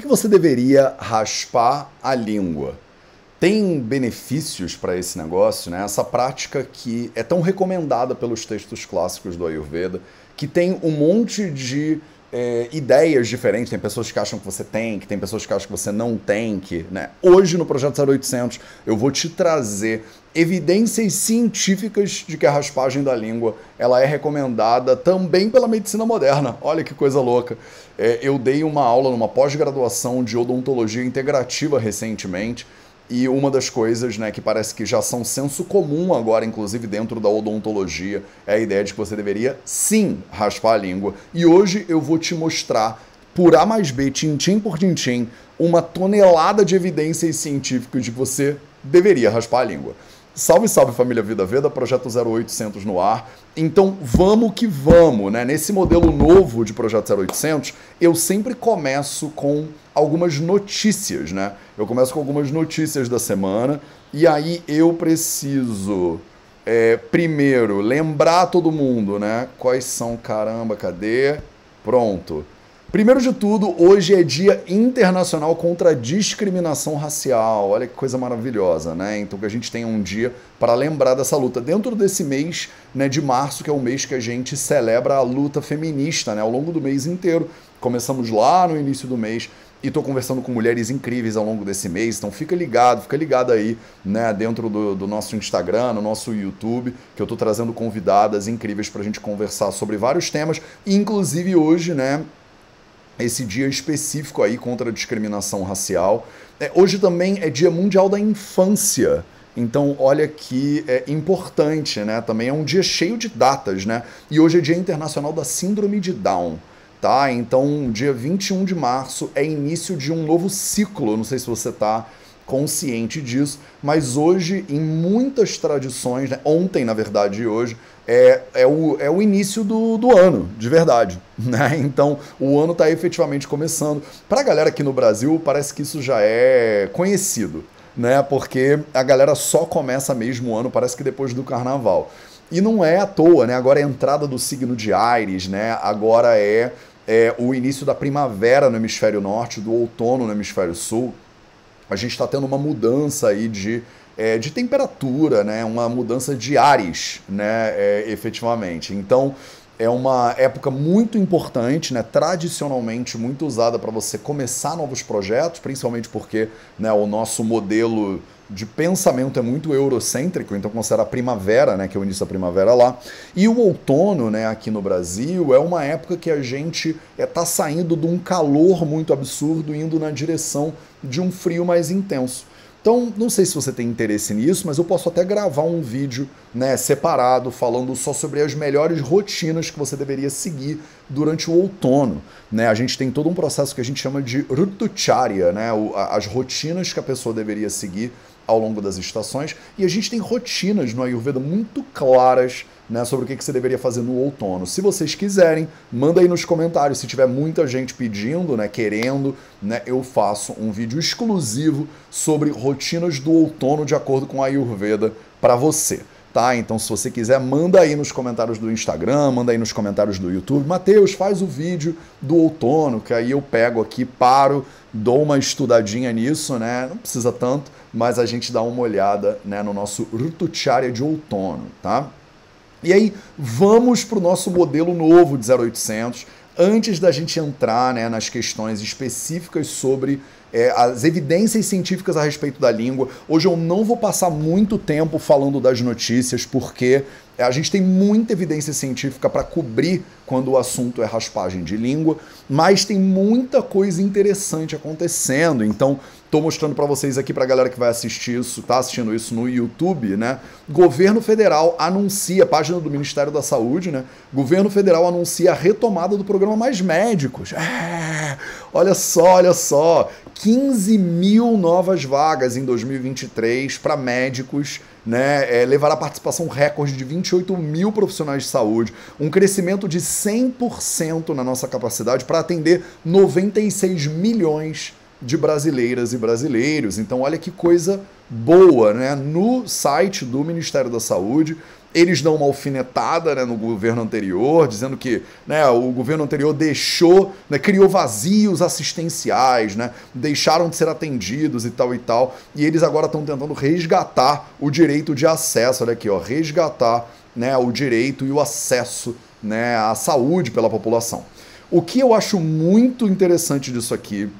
que, você deveria raspar a língua? Tem benefícios para esse negócio, né? Essa prática que é tão recomendada pelos textos clássicos do Ayurveda, que tem um monte de é, ideias diferentes. Tem pessoas que acham que você tem, que tem pessoas que acham que você não tem, que, né? Hoje no Projeto 0800 eu vou te trazer evidências científicas de que a raspagem da língua ela é recomendada também pela medicina moderna. Olha que coisa louca. É, eu dei uma aula numa pós-graduação de odontologia integrativa recentemente e uma das coisas né, que parece que já são senso comum agora, inclusive dentro da odontologia, é a ideia de que você deveria sim raspar a língua. E hoje eu vou te mostrar, por A mais B, tintim por tintim, uma tonelada de evidências científicas de que você deveria raspar a língua. Salve, salve família Vida Veda, projeto 0800 no ar. Então vamos que vamos, né? Nesse modelo novo de projeto 0800, eu sempre começo com algumas notícias, né? Eu começo com algumas notícias da semana e aí eu preciso é, primeiro lembrar todo mundo, né? Quais são, caramba, cadê? Pronto. Primeiro de tudo, hoje é Dia Internacional contra a Discriminação Racial. Olha que coisa maravilhosa, né? Então que a gente tenha um dia para lembrar dessa luta. Dentro desse mês né, de março, que é o mês que a gente celebra a luta feminista, né? Ao longo do mês inteiro. Começamos lá no início do mês e estou conversando com mulheres incríveis ao longo desse mês, então fica ligado, fica ligado aí, né, dentro do, do nosso Instagram, no nosso YouTube, que eu estou trazendo convidadas incríveis para a gente conversar sobre vários temas, inclusive hoje, né, esse dia específico aí contra a discriminação racial. É, hoje também é Dia Mundial da Infância. Então, olha que é importante, né? Também é um dia cheio de datas, né? E hoje é Dia Internacional da Síndrome de Down, tá? Então, dia 21 de março é início de um novo ciclo. Não sei se você está consciente disso, mas hoje, em muitas tradições, né? ontem, na verdade, e hoje, é, é, o, é o início do, do ano, de verdade. Né? Então, o ano está efetivamente começando. Para a galera aqui no Brasil, parece que isso já é conhecido, né? porque a galera só começa mesmo o ano, parece que depois do carnaval. E não é à toa, né? Agora é a entrada do signo de Ares, né? Agora é, é o início da primavera no hemisfério norte, do outono no hemisfério sul. A gente está tendo uma mudança aí de é, de temperatura, né? uma mudança de ares, né? É, efetivamente. Então, é uma época muito importante, né, tradicionalmente muito usada para você começar novos projetos, principalmente porque né, o nosso modelo de pensamento é muito eurocêntrico, então considera a primavera, né, que é o início da primavera lá. E o outono, né, aqui no Brasil, é uma época que a gente está é, tá saindo de um calor muito absurdo, indo na direção de um frio mais intenso. Então, não sei se você tem interesse nisso, mas eu posso até gravar um vídeo né, separado falando só sobre as melhores rotinas que você deveria seguir durante o outono. Né? A gente tem todo um processo que a gente chama de Rutucharya, né? as rotinas que a pessoa deveria seguir ao longo das estações, e a gente tem rotinas no Ayurveda muito claras né, sobre o que, você deveria fazer no outono. Se vocês quiserem, manda aí nos comentários. Se tiver muita gente pedindo, né, querendo, né, eu faço um vídeo exclusivo sobre rotinas do outono de acordo com a Ayurveda para você. Tá? Então, se você quiser, manda aí nos comentários do Instagram, manda aí nos comentários do YouTube. Mateus, faz o vídeo do outono, que aí eu pego aqui, paro, dou uma estudadinha nisso, né? Não precisa tanto, mas a gente dá uma olhada né, no nosso Rutucharya de outono, tá? E aí, vamos para o nosso modelo novo de 0800, antes da gente entrar né, nas questões específicas sobre é, as evidências científicas a respeito da língua. Hoje eu não vou passar muito tempo falando das notícias, porque a gente tem muita evidência científica para cobrir quando o assunto é raspagem de língua, mas tem muita coisa interessante acontecendo. Então, Estou mostrando para vocês aqui, para a galera que vai assistir isso, tá assistindo isso no YouTube, né? Governo Federal anuncia, página do Ministério da Saúde, né? Governo Federal anuncia a retomada do programa Mais Médicos. É, olha só, olha só. 15 mil novas vagas em 2023 para médicos, né? É, levará participação recorde de 28 mil profissionais de saúde, um crescimento de 100% na nossa capacidade para atender 96 milhões de brasileiras e brasileiros. Então, olha que coisa boa, né? No site do Ministério da Saúde, eles dão uma alfinetada né, no governo anterior, dizendo que né, o governo anterior deixou, né, criou vazios assistenciais, né, deixaram de ser atendidos e tal e tal, e eles agora estão tentando resgatar o direito de acesso, olha aqui, ó, resgatar né, o direito e o acesso né, à saúde pela população. O que eu acho muito interessante disso aqui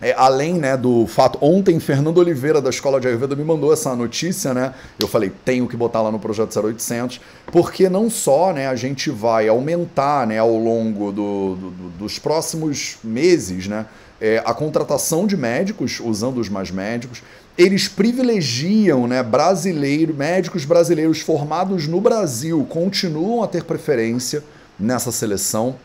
é, além né, do fato, ontem Fernando Oliveira da Escola de Ayurveda me mandou essa notícia, né? Eu falei, tenho que botar lá no projeto 0800, porque não só né, a gente vai aumentar né, ao longo do, do, dos próximos meses né, é, a contratação de médicos, usando os mais médicos, eles privilegiam né, brasileiro, médicos brasileiros formados no Brasil, continuam a ter preferência nessa seleção,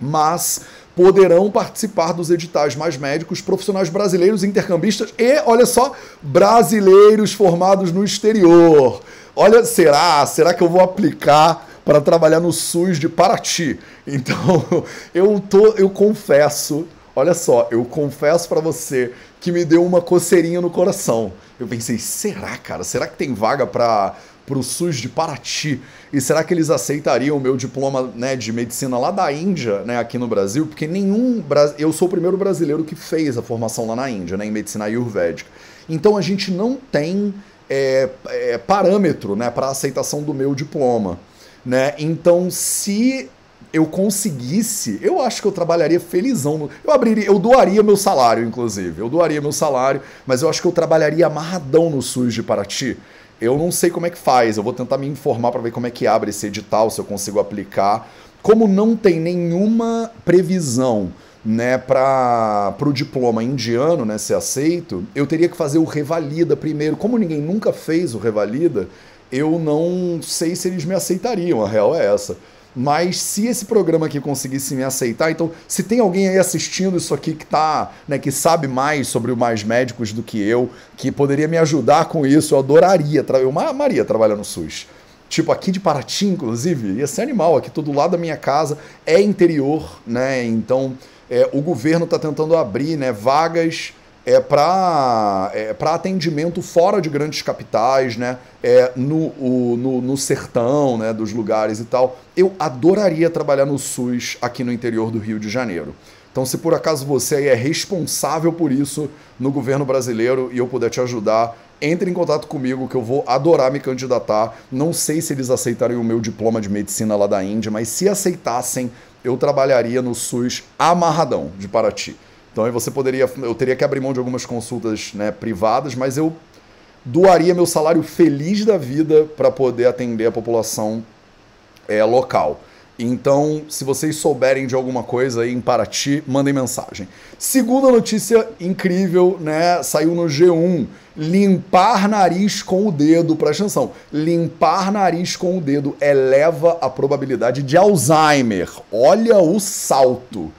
mas poderão participar dos editais mais médicos profissionais brasileiros intercambistas e, olha só, brasileiros formados no exterior. Olha, será? Será que eu vou aplicar para trabalhar no SUS de Paraty? Então, eu tô, eu confesso, olha só, eu confesso para você que me deu uma coceirinha no coração. Eu pensei, será, cara? Será que tem vaga para o SUS de Paraty. E será que eles aceitariam o meu diploma né, de medicina lá da Índia, né, aqui no Brasil? Porque nenhum. Eu sou o primeiro brasileiro que fez a formação lá na Índia, né, em medicina ayurvédica. Então a gente não tem é, é, parâmetro né, para aceitação do meu diploma. Né? Então, se eu conseguisse, eu acho que eu trabalharia felizão. Eu abriria, eu doaria meu salário, inclusive. Eu doaria meu salário, mas eu acho que eu trabalharia amarradão no SUS de Paraty. Eu não sei como é que faz, eu vou tentar me informar para ver como é que abre esse edital, se eu consigo aplicar. Como não tem nenhuma previsão né, para o diploma indiano né, ser aceito, eu teria que fazer o revalida primeiro. Como ninguém nunca fez o revalida, eu não sei se eles me aceitariam, a real é essa. Mas se esse programa aqui conseguisse me aceitar, então se tem alguém aí assistindo isso aqui que tá, né, que sabe mais sobre o mais médicos do que eu, que poderia me ajudar com isso, eu adoraria, eu amaria trabalhar no SUS. Tipo, aqui de Paraty, inclusive, ia ser animal, aqui todo lado da minha casa é interior, né? Então, é, o governo está tentando abrir né, vagas é para é, atendimento fora de grandes capitais, né? É, no, o, no, no, sertão né, dos lugares e tal. Eu adoraria trabalhar no SUS aqui no interior do Rio de Janeiro. Então, se por acaso você é responsável por isso no governo brasileiro e eu puder te ajudar, entre em contato comigo que eu vou adorar me candidatar. Não sei se eles aceitariam o meu diploma de medicina lá da Índia, mas se aceitassem, eu trabalharia no SUS amarradão de Paraty. Então aí você poderia, eu teria que abrir mão de algumas consultas né, privadas, mas eu doaria meu salário feliz da vida para poder atender a população é, local. Então, se vocês souberem de alguma coisa aí em Paraty, mandem mensagem. Segunda notícia incrível, né? Saiu no G1. Limpar nariz com o dedo, presta atenção. Limpar nariz com o dedo eleva a probabilidade de Alzheimer. Olha o salto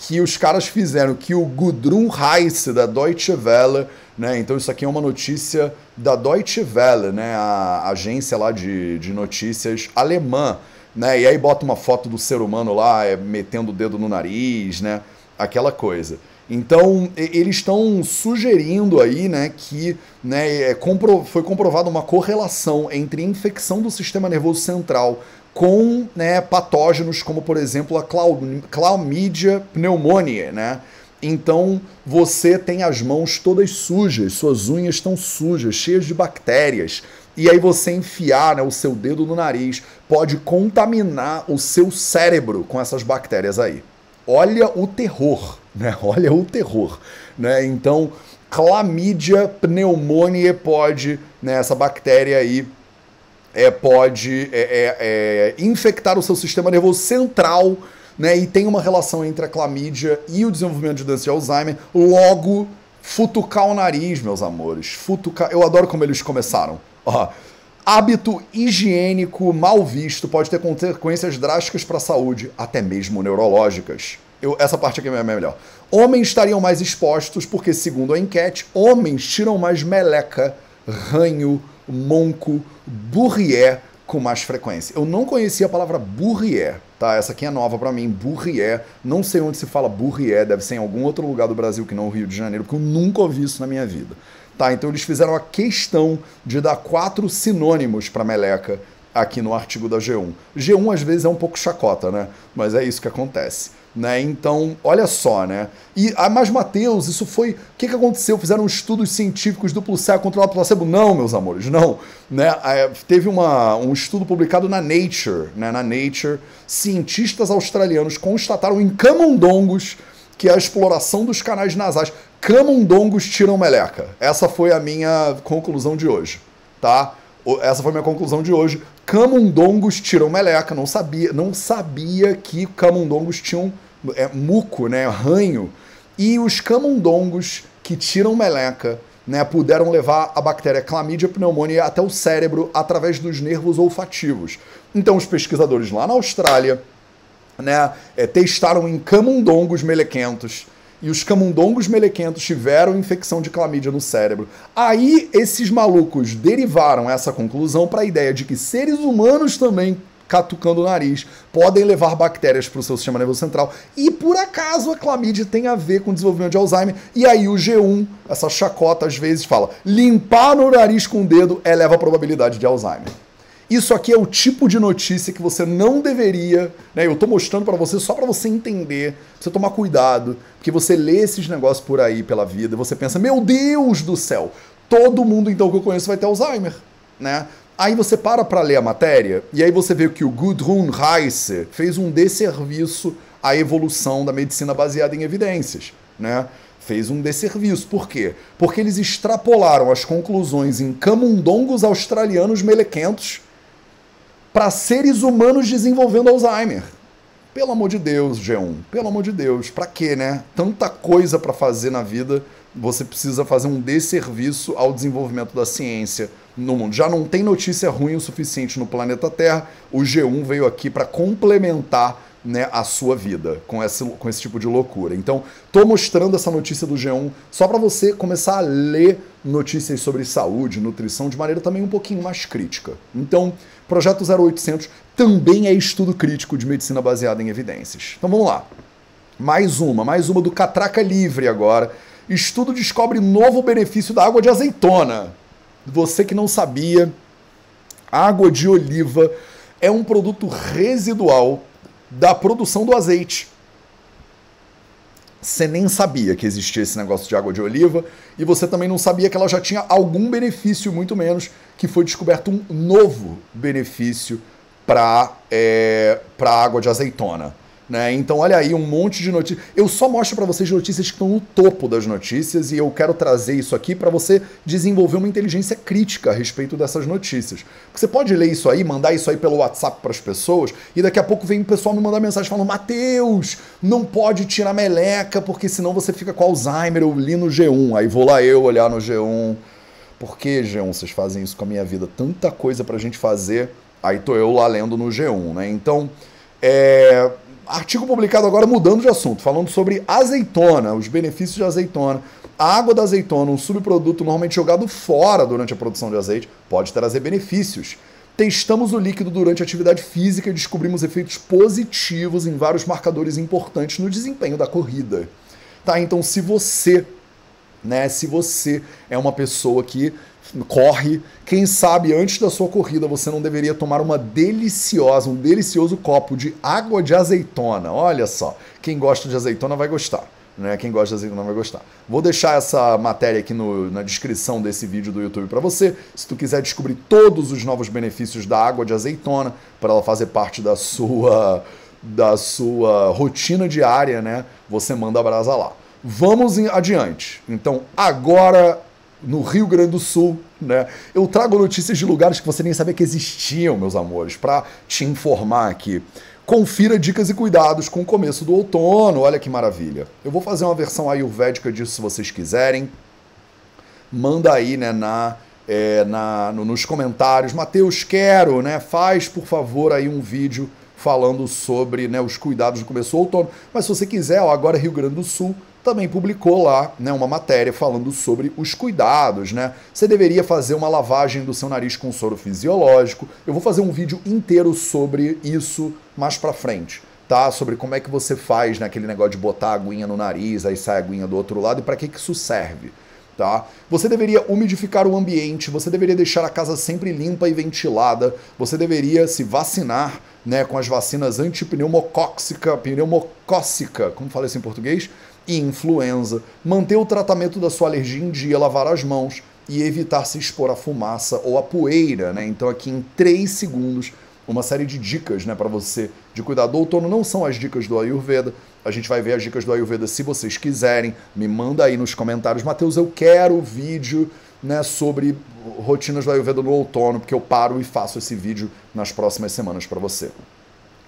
que os caras fizeram, que o Gudrun Heiss, da Deutsche Welle, né, então isso aqui é uma notícia da Deutsche Welle, né, a agência lá de, de notícias alemã, né, e aí bota uma foto do ser humano lá é, metendo o dedo no nariz, né, aquela coisa. Então, eles estão sugerindo aí né, que né, é, compro foi comprovada uma correlação entre infecção do sistema nervoso central com né, patógenos como, por exemplo, a Chlamydia pneumoniae, né? Então você tem as mãos todas sujas, suas unhas estão sujas, cheias de bactérias. E aí você enfiar né, o seu dedo no nariz pode contaminar o seu cérebro com essas bactérias aí. Olha o terror, né? Olha o terror, né? Então, Chlamydia pneumoniae pode, né, essa bactéria aí é, pode é, é, é, infectar o seu sistema nervoso central, né? E tem uma relação entre a clamídia e o desenvolvimento de doença de Alzheimer. Logo, futucar o nariz, meus amores. Futucar. Eu adoro como eles começaram. Ó, hábito higiênico mal visto pode ter consequências drásticas para a saúde, até mesmo neurológicas. Eu, essa parte aqui é melhor. Homens estariam mais expostos porque, segundo a enquete, homens tiram mais meleca, ranho, monco, bourrier com mais frequência. Eu não conhecia a palavra bourrier, tá? Essa aqui é nova para mim, bourrier. Não sei onde se fala bourrier, deve ser em algum outro lugar do Brasil que não o Rio de Janeiro, porque eu nunca ouvi isso na minha vida. Tá, então eles fizeram a questão de dar quatro sinônimos para meleca aqui no artigo da G1. G1 às vezes é um pouco chacota, né? Mas é isso que acontece. Né? Então, olha só, né? E, ah, mas Mateus, isso foi. O que, que aconteceu? Fizeram estudos científicos duplo cego controlado placebo? Não, meus amores, não. Né? É, teve uma, um estudo publicado na Nature, né? Na Nature, cientistas australianos constataram em camundongos que a exploração dos canais nasais. Camundongos tiram meleca. Essa foi a minha conclusão de hoje, tá? Essa foi minha conclusão de hoje. Camundongos tiram meleca. Não sabia, não sabia que camundongos tinham é, muco, né, ranho. E os camundongos que tiram meleca né, puderam levar a bactéria Chlamydia pneumonia até o cérebro através dos nervos olfativos. Então, os pesquisadores lá na Austrália né, é, testaram em camundongos melequentos e os camundongos melequentos tiveram infecção de clamídia no cérebro. Aí esses malucos derivaram essa conclusão para a ideia de que seres humanos também catucando o nariz, podem levar bactérias para o seu sistema nervoso central. E por acaso a clamídia tem a ver com o desenvolvimento de Alzheimer. E aí o G1, essa chacota às vezes fala: limpar no nariz com o dedo eleva a probabilidade de Alzheimer. Isso aqui é o tipo de notícia que você não deveria, né? Eu estou mostrando para você só para você entender, você tomar cuidado, porque você lê esses negócios por aí pela vida e você pensa: "Meu Deus do céu, todo mundo então que eu conheço vai ter Alzheimer", né? Aí você para para ler a matéria e aí você vê que o Gudrun Reise fez um desserviço à evolução da medicina baseada em evidências, né? Fez um desserviço. Por quê? Porque eles extrapolaram as conclusões em camundongos australianos melequentos para seres humanos desenvolvendo Alzheimer. Pelo amor de Deus, G1, pelo amor de Deus, para quê, né? Tanta coisa para fazer na vida, você precisa fazer um desserviço ao desenvolvimento da ciência no mundo. Já não tem notícia ruim o suficiente no planeta Terra, o G1 veio aqui para complementar né, a sua vida com esse, com esse tipo de loucura. Então, tô mostrando essa notícia do G1 só para você começar a ler notícias sobre saúde, nutrição de maneira também um pouquinho mais crítica. Então, Projeto 0800 também é estudo crítico de medicina baseada em evidências. Então vamos lá. Mais uma, mais uma do Catraca Livre agora. Estudo descobre novo benefício da água de azeitona. Você que não sabia, água de oliva é um produto residual da produção do azeite. Você nem sabia que existia esse negócio de água de oliva e você também não sabia que ela já tinha algum benefício, muito menos que foi descoberto um novo benefício para é, a água de azeitona. Né? Então, olha aí, um monte de notícias. Eu só mostro para vocês notícias que estão no topo das notícias e eu quero trazer isso aqui para você desenvolver uma inteligência crítica a respeito dessas notícias. Você pode ler isso aí, mandar isso aí pelo WhatsApp para as pessoas e daqui a pouco vem o pessoal me mandar mensagem falando: Mateus, não pode tirar meleca porque senão você fica com Alzheimer. Eu li no G1. Aí vou lá eu olhar no G1. Por que, G1, vocês fazem isso com a minha vida? Tanta coisa pra gente fazer. Aí tô eu lá lendo no G1, né? Então, é, Artigo publicado agora mudando de assunto, falando sobre azeitona, os benefícios de azeitona. A água da azeitona, um subproduto normalmente jogado fora durante a produção de azeite, pode trazer benefícios. Testamos o líquido durante a atividade física e descobrimos efeitos positivos em vários marcadores importantes no desempenho da corrida. Tá? Então, se você, né, se você é uma pessoa que corre. Quem sabe antes da sua corrida você não deveria tomar uma deliciosa, um delicioso copo de água de azeitona. Olha só, quem gosta de azeitona vai gostar. Né? Quem gosta de azeitona vai gostar. Vou deixar essa matéria aqui no, na descrição desse vídeo do YouTube para você. Se tu quiser descobrir todos os novos benefícios da água de azeitona para ela fazer parte da sua da sua rotina diária, né? Você manda a brasa lá. Vamos adiante. Então, agora no Rio Grande do Sul, né? Eu trago notícias de lugares que você nem sabia que existiam, meus amores, para te informar aqui. Confira dicas e cuidados com o começo do outono, olha que maravilha. Eu vou fazer uma versão ayurvédica disso se vocês quiserem. Manda aí, né, na, é, na, no, nos comentários. Mateus, quero, né? Faz, por favor, aí um vídeo falando sobre né, os cuidados do começo do outono. Mas se você quiser, ó, agora Rio Grande do Sul, também publicou lá né, uma matéria falando sobre os cuidados, né? Você deveria fazer uma lavagem do seu nariz com soro fisiológico. Eu vou fazer um vídeo inteiro sobre isso mais pra frente, tá? Sobre como é que você faz né, aquele negócio de botar a aguinha no nariz, aí sai a aguinha do outro lado e para que, que isso serve. Tá? Você deveria umidificar o ambiente, você deveria deixar a casa sempre limpa e ventilada, você deveria se vacinar né, com as vacinas antipneumocóxica, pneumocócica, como fala isso em português? E influenza, manter o tratamento da sua alergia em dia, lavar as mãos e evitar se expor à fumaça ou à poeira, né? Então aqui em 3 segundos uma série de dicas né, para você de cuidar do outono. Não são as dicas do Ayurveda. A gente vai ver as dicas do Ayurveda se vocês quiserem. Me manda aí nos comentários. Matheus, eu quero vídeo né, sobre rotinas do Ayurveda no outono, porque eu paro e faço esse vídeo nas próximas semanas para você.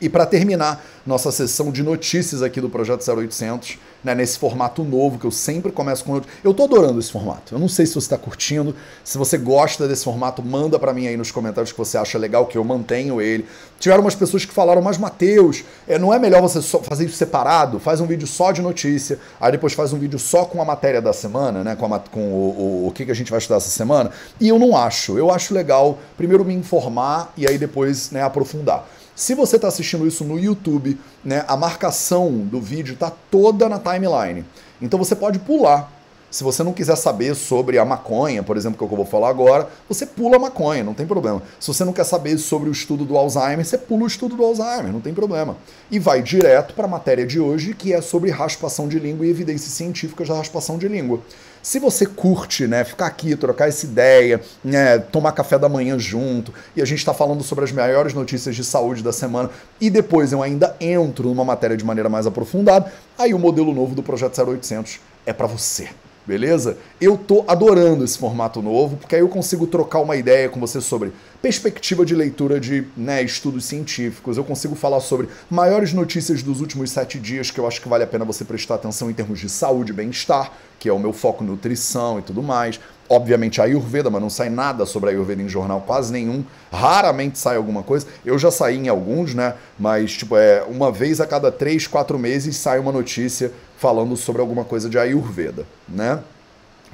E para terminar nossa sessão de notícias aqui do Projeto 0800, né, nesse formato novo que eu sempre começo com. Eu tô adorando esse formato. Eu não sei se você está curtindo. Se você gosta desse formato, manda para mim aí nos comentários que você acha legal, que eu mantenho ele. Tiveram umas pessoas que falaram, mas Matheus, é, não é melhor você fazer isso separado? Faz um vídeo só de notícia, aí depois faz um vídeo só com a matéria da semana, né? Com, a, com o, o, o que, que a gente vai estudar essa semana. E eu não acho. Eu acho legal primeiro me informar e aí depois né, aprofundar. Se você está assistindo isso no YouTube, né, a marcação do vídeo está toda na timeline. Então você pode pular. Se você não quiser saber sobre a maconha, por exemplo, que é o que eu vou falar agora, você pula a maconha, não tem problema. Se você não quer saber sobre o estudo do Alzheimer, você pula o estudo do Alzheimer, não tem problema. E vai direto para a matéria de hoje, que é sobre raspação de língua e evidências científicas da raspação de língua. Se você curte, né, ficar aqui, trocar essa ideia, né, tomar café da manhã junto, e a gente está falando sobre as maiores notícias de saúde da semana, e depois eu ainda entro numa matéria de maneira mais aprofundada, aí o modelo novo do Projeto 0800 é para você. Beleza? Eu tô adorando esse formato novo, porque aí eu consigo trocar uma ideia com você sobre perspectiva de leitura de né, estudos científicos, eu consigo falar sobre maiores notícias dos últimos sete dias que eu acho que vale a pena você prestar atenção em termos de saúde e bem-estar, que é o meu foco nutrição e tudo mais. Obviamente a Ayurveda, mas não sai nada sobre a Ayurveda em jornal, quase nenhum. Raramente sai alguma coisa. Eu já saí em alguns, né? Mas, tipo, é uma vez a cada três, quatro meses sai uma notícia falando sobre alguma coisa de Ayurveda, né?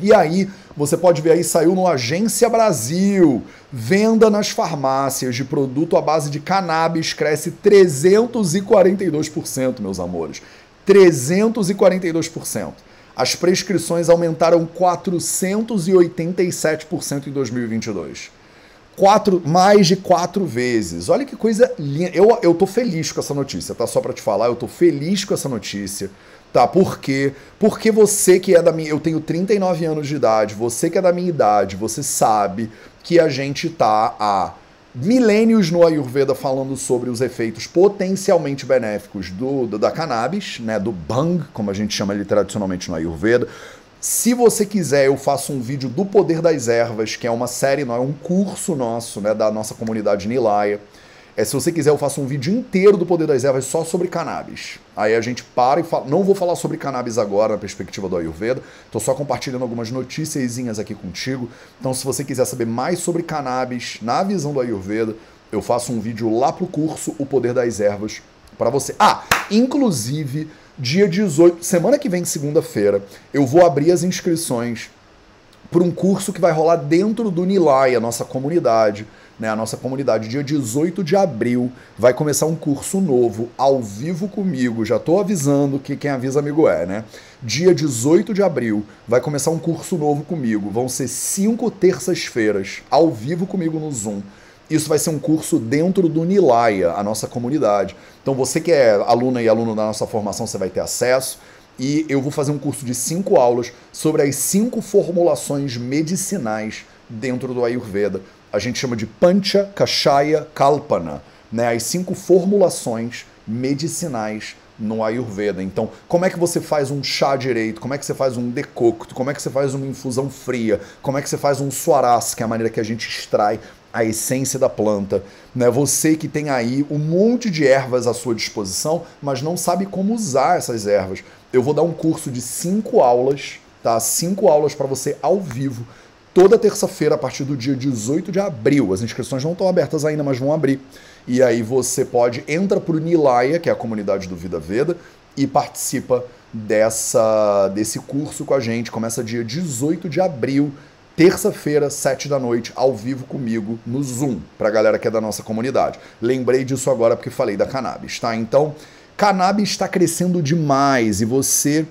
E aí, você pode ver aí, saiu no Agência Brasil. Venda nas farmácias de produto à base de cannabis cresce 342%, meus amores. 342%. As prescrições aumentaram 487% em 2022. Quatro, mais de quatro vezes. Olha que coisa linda. Eu, eu tô feliz com essa notícia, tá? Só para te falar, eu tô feliz com essa notícia. Tá, por quê? Porque você que é da minha. Eu tenho 39 anos de idade, você que é da minha idade, você sabe que a gente tá há milênios no Ayurveda falando sobre os efeitos potencialmente benéficos do, do, da cannabis, né, do bang, como a gente chama ele tradicionalmente no Ayurveda. Se você quiser, eu faço um vídeo do Poder das Ervas, que é uma série, não é um curso nosso, né, da nossa comunidade Nilaya. É, se você quiser, eu faço um vídeo inteiro do Poder das Ervas só sobre cannabis. Aí a gente para e fala. Não vou falar sobre cannabis agora na perspectiva do Ayurveda. Tô só compartilhando algumas notícias aqui contigo. Então, se você quiser saber mais sobre cannabis na visão do Ayurveda, eu faço um vídeo lá pro curso O Poder das Ervas para você. Ah, inclusive, dia 18, semana que vem, segunda-feira, eu vou abrir as inscrições para um curso que vai rolar dentro do Nilai, a nossa comunidade né, a nossa comunidade. Dia 18 de abril vai começar um curso novo, ao vivo comigo. Já estou avisando que quem avisa amigo é, né? Dia 18 de abril vai começar um curso novo comigo. Vão ser cinco terças-feiras, ao vivo comigo no Zoom. Isso vai ser um curso dentro do Nilaya, a nossa comunidade. Então você que é aluna e aluno da nossa formação, você vai ter acesso. E eu vou fazer um curso de cinco aulas sobre as cinco formulações medicinais dentro do Ayurveda a gente chama de Pancha Kashaya Kalpana, né? as cinco formulações medicinais no Ayurveda. Então, como é que você faz um chá direito? Como é que você faz um decocto? Como é que você faz uma infusão fria? Como é que você faz um swaras, que é a maneira que a gente extrai a essência da planta? Né? Você que tem aí um monte de ervas à sua disposição, mas não sabe como usar essas ervas. Eu vou dar um curso de cinco aulas, tá? Cinco aulas para você ao vivo toda terça-feira a partir do dia 18 de abril. As inscrições não estão abertas ainda, mas vão abrir. E aí você pode entra para o Nilaya, que é a comunidade do Vida Veda, e participa dessa desse curso com a gente. Começa dia 18 de abril, terça-feira, 7 da noite, ao vivo comigo no Zoom, para a galera que é da nossa comunidade. Lembrei disso agora porque falei da cannabis, tá? Então, cannabis está crescendo demais e você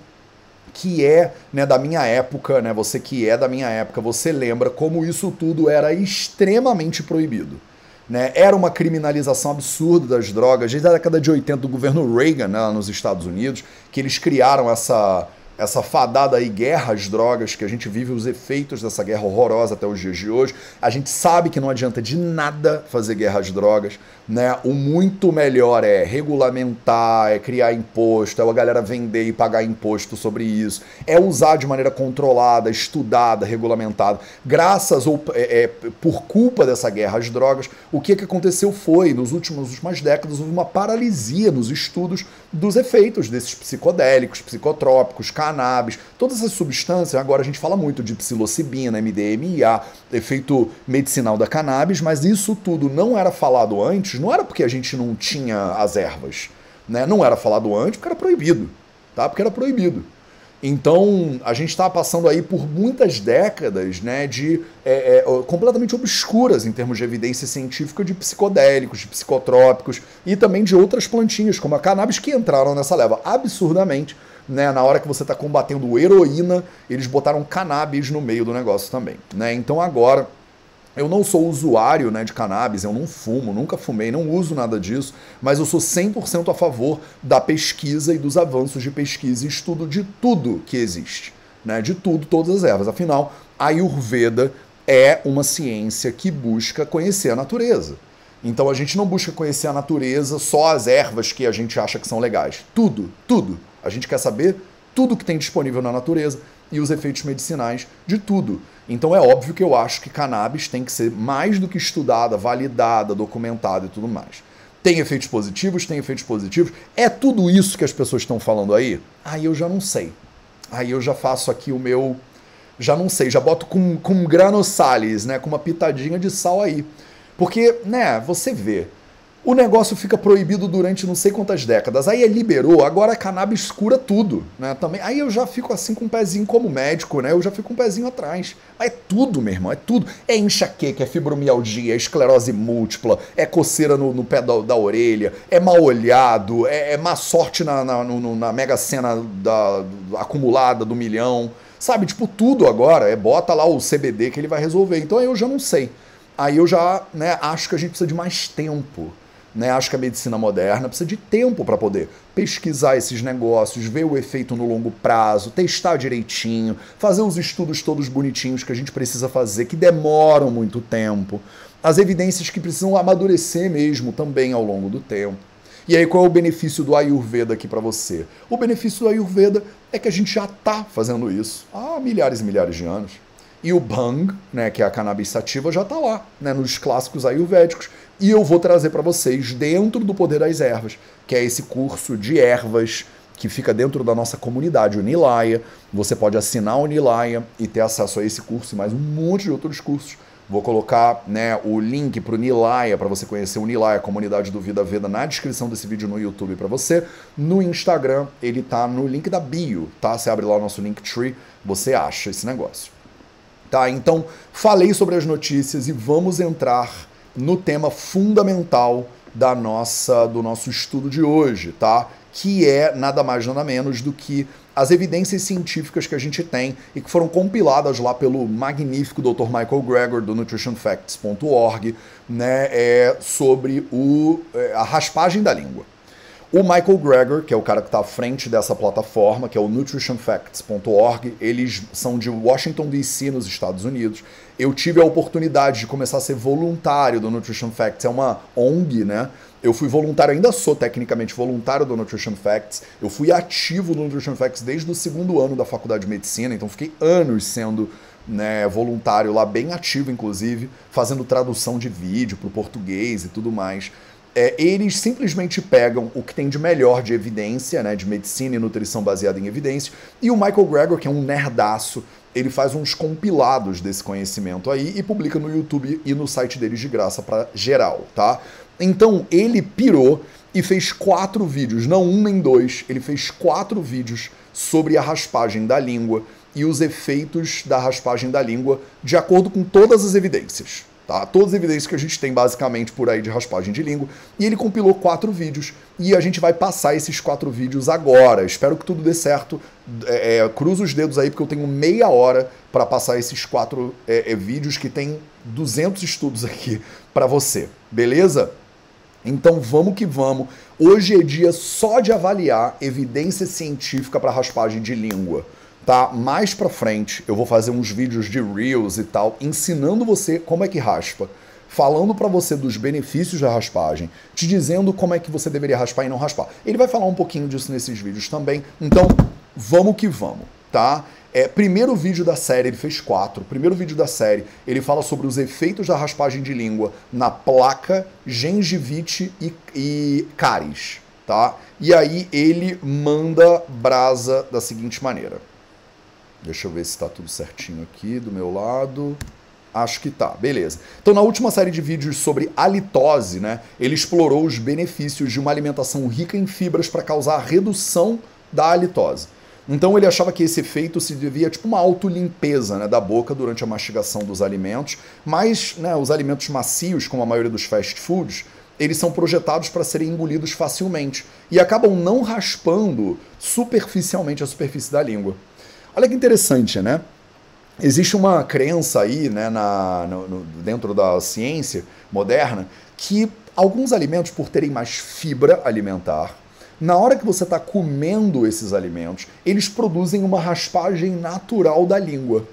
que é né, da minha época, né, você que é da minha época, você lembra como isso tudo era extremamente proibido. Né? Era uma criminalização absurda das drogas, desde a década de 80 do governo Reagan né, nos Estados Unidos, que eles criaram essa, essa fadada aí guerra às drogas, que a gente vive os efeitos dessa guerra horrorosa até os dias de hoje. A gente sabe que não adianta de nada fazer guerra às drogas, né? O muito melhor é regulamentar, é criar imposto, é a galera vender e pagar imposto sobre isso, é usar de maneira controlada, estudada, regulamentada. Graças ou é, é, por culpa dessa guerra às drogas, o que, que aconteceu foi, nos últimos, nas últimas décadas, houve uma paralisia nos estudos dos efeitos desses psicodélicos, psicotrópicos, cannabis, todas essas substâncias. Agora a gente fala muito de psilocibina, MDMA, efeito medicinal da cannabis, mas isso tudo não era falado antes, não era porque a gente não tinha as ervas, né? Não era falado antes porque era proibido, tá? Porque era proibido. Então, a gente está passando aí por muitas décadas né, de é, é, completamente obscuras em termos de evidência científica de psicodélicos, de psicotrópicos e também de outras plantinhas, como a cannabis, que entraram nessa leva absurdamente né, na hora que você está combatendo heroína, eles botaram cannabis no meio do negócio também. Né? Então agora eu não sou usuário né, de cannabis, eu não fumo, nunca fumei, não uso nada disso, mas eu sou 100% a favor da pesquisa e dos avanços de pesquisa e estudo de tudo que existe. Né, de tudo, todas as ervas. Afinal, a Ayurveda é uma ciência que busca conhecer a natureza. Então a gente não busca conhecer a natureza, só as ervas que a gente acha que são legais. Tudo, tudo. A gente quer saber tudo que tem disponível na natureza e os efeitos medicinais de tudo. Então é óbvio que eu acho que cannabis tem que ser mais do que estudada, validada, documentada e tudo mais. Tem efeitos positivos, tem efeitos positivos. É tudo isso que as pessoas estão falando aí? Aí eu já não sei. Aí eu já faço aqui o meu. Já não sei, já boto com, com granossales, né? Com uma pitadinha de sal aí. Porque, né, você vê, o negócio fica proibido durante não sei quantas décadas. Aí liberou, agora a cannabis cura tudo, né? Também. Aí eu já fico assim com um pezinho como médico, né? Eu já fico um pezinho atrás. Aí é tudo, meu irmão, é tudo. É enxaqueca, é fibromialgia, é esclerose múltipla, é coceira no, no pé da, da, orelha, é mal olhado, é, é má sorte na, na, no, na mega cena da, acumulada do milhão. Sabe, tipo, tudo agora é bota lá o CBD que ele vai resolver. Então aí eu já não sei. Aí eu já né, acho que a gente precisa de mais tempo. Né? Acho que a medicina moderna precisa de tempo para poder pesquisar esses negócios, ver o efeito no longo prazo, testar direitinho, fazer os estudos todos bonitinhos que a gente precisa fazer, que demoram muito tempo, as evidências que precisam amadurecer mesmo também ao longo do tempo. E aí, qual é o benefício do Ayurveda aqui para você? O benefício do Ayurveda é que a gente já está fazendo isso há milhares e milhares de anos. E o Bhang, né, que é a cannabis sativa, já está lá, né, nos clássicos ayurvédicos. E eu vou trazer para vocês dentro do Poder das Ervas, que é esse curso de ervas que fica dentro da nossa comunidade, o Nilaya. Você pode assinar o Nilaya e ter acesso a esse curso e mais um monte de outros cursos. Vou colocar né, o link para o Nilaya, para você conhecer o Nilaya, a comunidade do Vida Veda, na descrição desse vídeo no YouTube para você. No Instagram, ele tá no link da bio, tá? Você abre lá o nosso Linktree, você acha esse negócio. Tá? Então, falei sobre as notícias e vamos entrar no tema fundamental da nossa do nosso estudo de hoje, tá? Que é nada mais nada menos do que as evidências científicas que a gente tem e que foram compiladas lá pelo magnífico Dr. Michael Greger do nutritionfacts.org, né, é, sobre o, é, a raspagem da língua. O Michael Greger, que é o cara que está à frente dessa plataforma, que é o nutritionfacts.org, eles são de Washington DC, nos Estados Unidos. Eu tive a oportunidade de começar a ser voluntário do Nutrition Facts, é uma ONG, né? Eu fui voluntário, ainda sou tecnicamente voluntário do Nutrition Facts. Eu fui ativo no Nutrition Facts desde o segundo ano da faculdade de medicina, então fiquei anos sendo né, voluntário lá, bem ativo inclusive, fazendo tradução de vídeo para o português e tudo mais é, eles simplesmente pegam o que tem de melhor de evidência, né, de medicina e nutrição baseada em evidência, e o Michael Greger, que é um nerdaço, ele faz uns compilados desse conhecimento aí e publica no YouTube e no site deles de graça para geral, tá? Então ele pirou e fez quatro vídeos, não um nem dois, ele fez quatro vídeos sobre a raspagem da língua e os efeitos da raspagem da língua de acordo com todas as evidências Tá? Todas as evidências que a gente tem basicamente por aí de raspagem de língua. E ele compilou quatro vídeos. E a gente vai passar esses quatro vídeos agora. Espero que tudo dê certo. É, é, cruza os dedos aí, porque eu tenho meia hora para passar esses quatro é, é vídeos que tem 200 estudos aqui para você. Beleza? Então vamos que vamos. Hoje é dia só de avaliar evidência científica para raspagem de língua tá? Mais pra frente eu vou fazer uns vídeos de Reels e tal, ensinando você como é que raspa, falando para você dos benefícios da raspagem, te dizendo como é que você deveria raspar e não raspar. Ele vai falar um pouquinho disso nesses vídeos também, então vamos que vamos, tá? É, primeiro vídeo da série, ele fez quatro. Primeiro vídeo da série, ele fala sobre os efeitos da raspagem de língua na placa, gengivite e, e cáries, tá? E aí ele manda brasa da seguinte maneira. Deixa eu ver se está tudo certinho aqui do meu lado. Acho que tá, beleza. Então, na última série de vídeos sobre halitose, né, ele explorou os benefícios de uma alimentação rica em fibras para causar redução da halitose. Então, ele achava que esse efeito se devia tipo uma autolimpeza né, da boca durante a mastigação dos alimentos, mas né, os alimentos macios, como a maioria dos fast foods, eles são projetados para serem engolidos facilmente e acabam não raspando superficialmente a superfície da língua. Olha que interessante, né? Existe uma crença aí, né, na, no, dentro da ciência moderna, que alguns alimentos, por terem mais fibra alimentar, na hora que você está comendo esses alimentos, eles produzem uma raspagem natural da língua.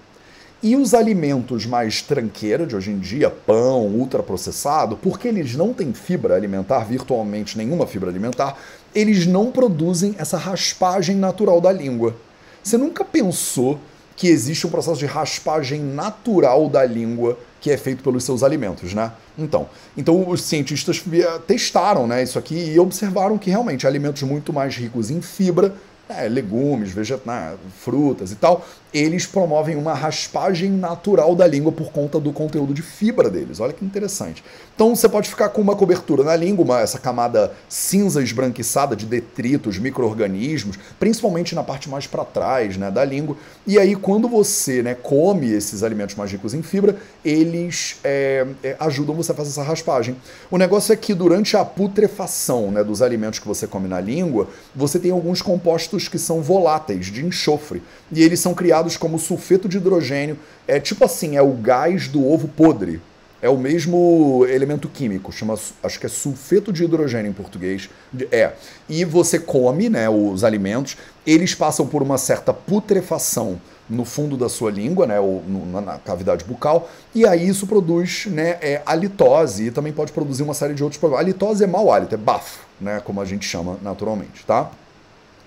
E os alimentos mais tranqueira de hoje em dia, pão, ultraprocessado, porque eles não têm fibra alimentar, virtualmente nenhuma fibra alimentar, eles não produzem essa raspagem natural da língua. Você nunca pensou que existe um processo de raspagem natural da língua que é feito pelos seus alimentos, né? Então, então os cientistas testaram, né, isso aqui e observaram que realmente alimentos muito mais ricos em fibra é, legumes, vegetais, né, frutas e tal, eles promovem uma raspagem natural da língua por conta do conteúdo de fibra deles. Olha que interessante. Então você pode ficar com uma cobertura na língua, uma, essa camada cinza esbranquiçada de detritos, micro-organismos, principalmente na parte mais para trás né, da língua. E aí, quando você né, come esses alimentos mais ricos em fibra, eles é, é, ajudam você a fazer essa raspagem. O negócio é que durante a putrefação né, dos alimentos que você come na língua, você tem alguns compostos que são voláteis, de enxofre. E eles são criados como sulfeto de hidrogênio. É tipo assim, é o gás do ovo podre. É o mesmo elemento químico, chama, acho que é sulfeto de hidrogênio em português. É. E você come, né, os alimentos, eles passam por uma certa putrefação no fundo da sua língua, né, ou no, na cavidade bucal, e aí isso produz né, é, halitose e também pode produzir uma série de outros problemas. A halitose é mau hálito, é bafo, né, como a gente chama naturalmente, tá?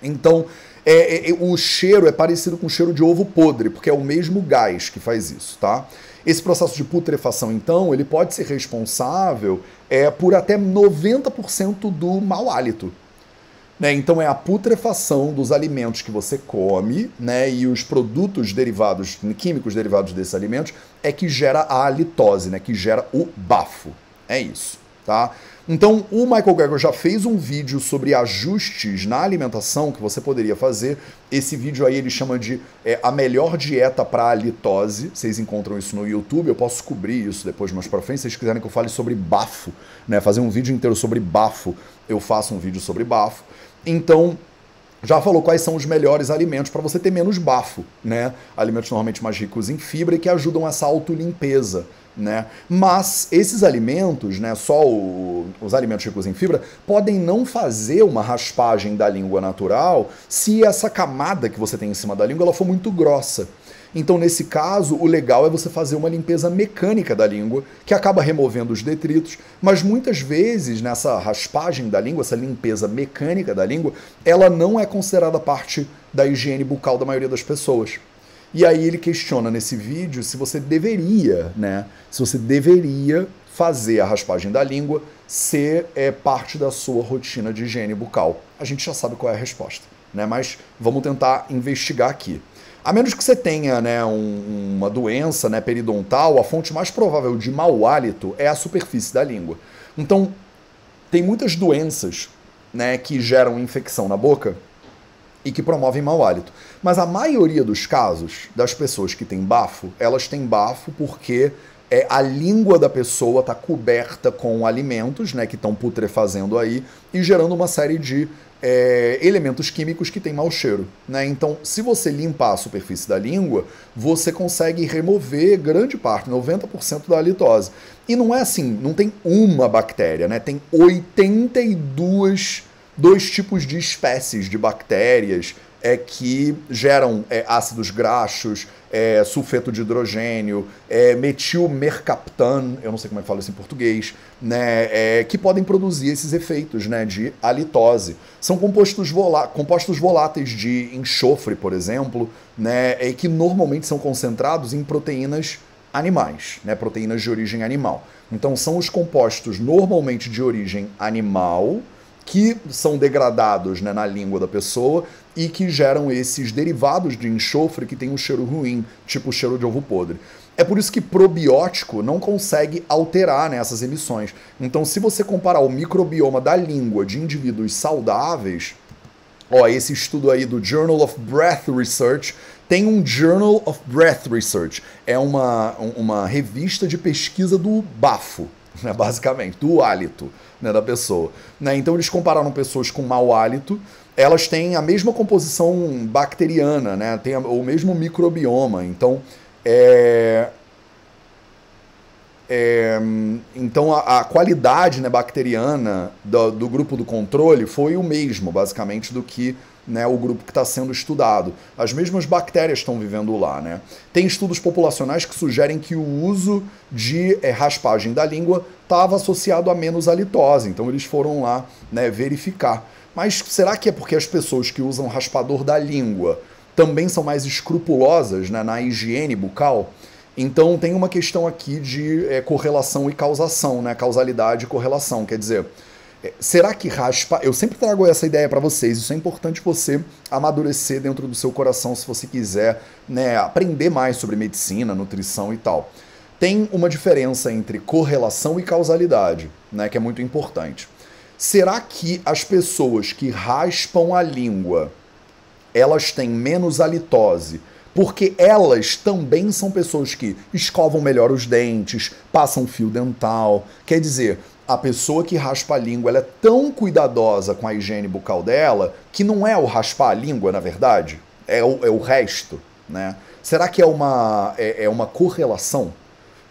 Então, é, é, o cheiro é parecido com o cheiro de ovo podre, porque é o mesmo gás que faz isso, tá? Esse processo de putrefação, então, ele pode ser responsável é, por até 90% do mau hálito. Né? Então é a putrefação dos alimentos que você come né? e os produtos derivados, químicos derivados desses alimentos, é que gera a halitose, né? que gera o bafo. É isso. Tá? Então, o Michael Greger já fez um vídeo sobre ajustes na alimentação que você poderia fazer. Esse vídeo aí ele chama de é, a melhor dieta para a. Vocês encontram isso no YouTube. Eu posso cobrir isso depois mais para frente. Se vocês quiserem que eu fale sobre bafo, né, fazer um vídeo inteiro sobre bafo, eu faço um vídeo sobre bafo. Então, já falou quais são os melhores alimentos para você ter menos bafo, né? Alimentos normalmente mais ricos em fibra e que ajudam essa autolimpeza né? Mas esses alimentos, né, só o, os alimentos ricos em fibra, podem não fazer uma raspagem da língua natural se essa camada que você tem em cima da língua ela for muito grossa. Então, nesse caso, o legal é você fazer uma limpeza mecânica da língua, que acaba removendo os detritos, mas muitas vezes nessa raspagem da língua, essa limpeza mecânica da língua, ela não é considerada parte da higiene bucal da maioria das pessoas. E aí ele questiona nesse vídeo se você deveria, né? Se você deveria fazer a raspagem da língua ser é, parte da sua rotina de higiene bucal. A gente já sabe qual é a resposta, né? Mas vamos tentar investigar aqui. A menos que você tenha né, um, uma doença né, periodontal, a fonte mais provável de mau hálito é a superfície da língua. Então, tem muitas doenças né, que geram infecção na boca e que promovem mau hálito. Mas a maioria dos casos das pessoas que têm bafo, elas têm bafo porque é, a língua da pessoa está coberta com alimentos, né, que estão putrefazendo aí e gerando uma série de é, elementos químicos que têm mau cheiro. Né? Então, se você limpar a superfície da língua, você consegue remover grande parte, 90% da halitose. E não é assim, não tem uma bactéria, né? tem 82 dois tipos de espécies de bactérias é, que geram é, ácidos graxos, é, sulfeto de hidrogênio, é, metilmercaptan, eu não sei como é que fala isso em português, né, é, que podem produzir esses efeitos né, de halitose. São compostos, volá compostos voláteis de enxofre, por exemplo, né, que normalmente são concentrados em proteínas animais, né, proteínas de origem animal. Então são os compostos normalmente de origem animal, que são degradados né, na língua da pessoa e que geram esses derivados de enxofre que tem um cheiro ruim, tipo o cheiro de ovo podre. É por isso que probiótico não consegue alterar né, essas emissões. Então, se você comparar o microbioma da língua de indivíduos saudáveis, ó, esse estudo aí do Journal of Breath Research tem um Journal of Breath Research, é uma, uma revista de pesquisa do bafo, né, basicamente, do hálito né, da pessoa. Né? Então eles compararam pessoas com mau hálito, elas têm a mesma composição bacteriana, né? tem o mesmo microbioma. Então, é, é, então a, a, qualidade né, bacteriana do, do, grupo do controle foi o mesmo, basicamente, do que né, o grupo que está sendo estudado. As mesmas bactérias estão vivendo lá. Né? Tem estudos populacionais que sugerem que o uso de é, raspagem da língua estava associado a menos halitose, então eles foram lá né, verificar. Mas será que é porque as pessoas que usam raspador da língua também são mais escrupulosas né, na higiene bucal? Então tem uma questão aqui de é, correlação e causação, né? Causalidade e correlação. Quer dizer, será que raspa? Eu sempre trago essa ideia para vocês. Isso é importante você amadurecer dentro do seu coração se você quiser né, aprender mais sobre medicina, nutrição e tal. Tem uma diferença entre correlação e causalidade, né, que é muito importante. Será que as pessoas que raspam a língua elas têm menos halitose? Porque elas também são pessoas que escovam melhor os dentes, passam fio dental. Quer dizer, a pessoa que raspa a língua é tão cuidadosa com a higiene bucal dela que não é o raspar a língua, na verdade, é o, é o resto. Né? Será que é uma, é, é uma correlação?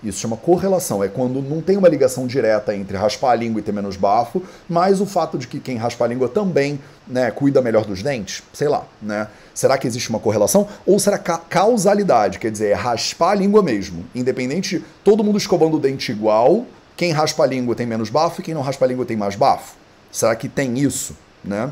Isso chama correlação, é quando não tem uma ligação direta entre raspar a língua e ter menos bafo, mas o fato de que quem raspa a língua também né, cuida melhor dos dentes, sei lá, né? Será que existe uma correlação? Ou será ca causalidade, quer dizer, é raspar a língua mesmo, independente, todo mundo escovando o dente igual, quem raspa a língua tem menos bafo e quem não raspa a língua tem mais bafo? Será que tem isso, né?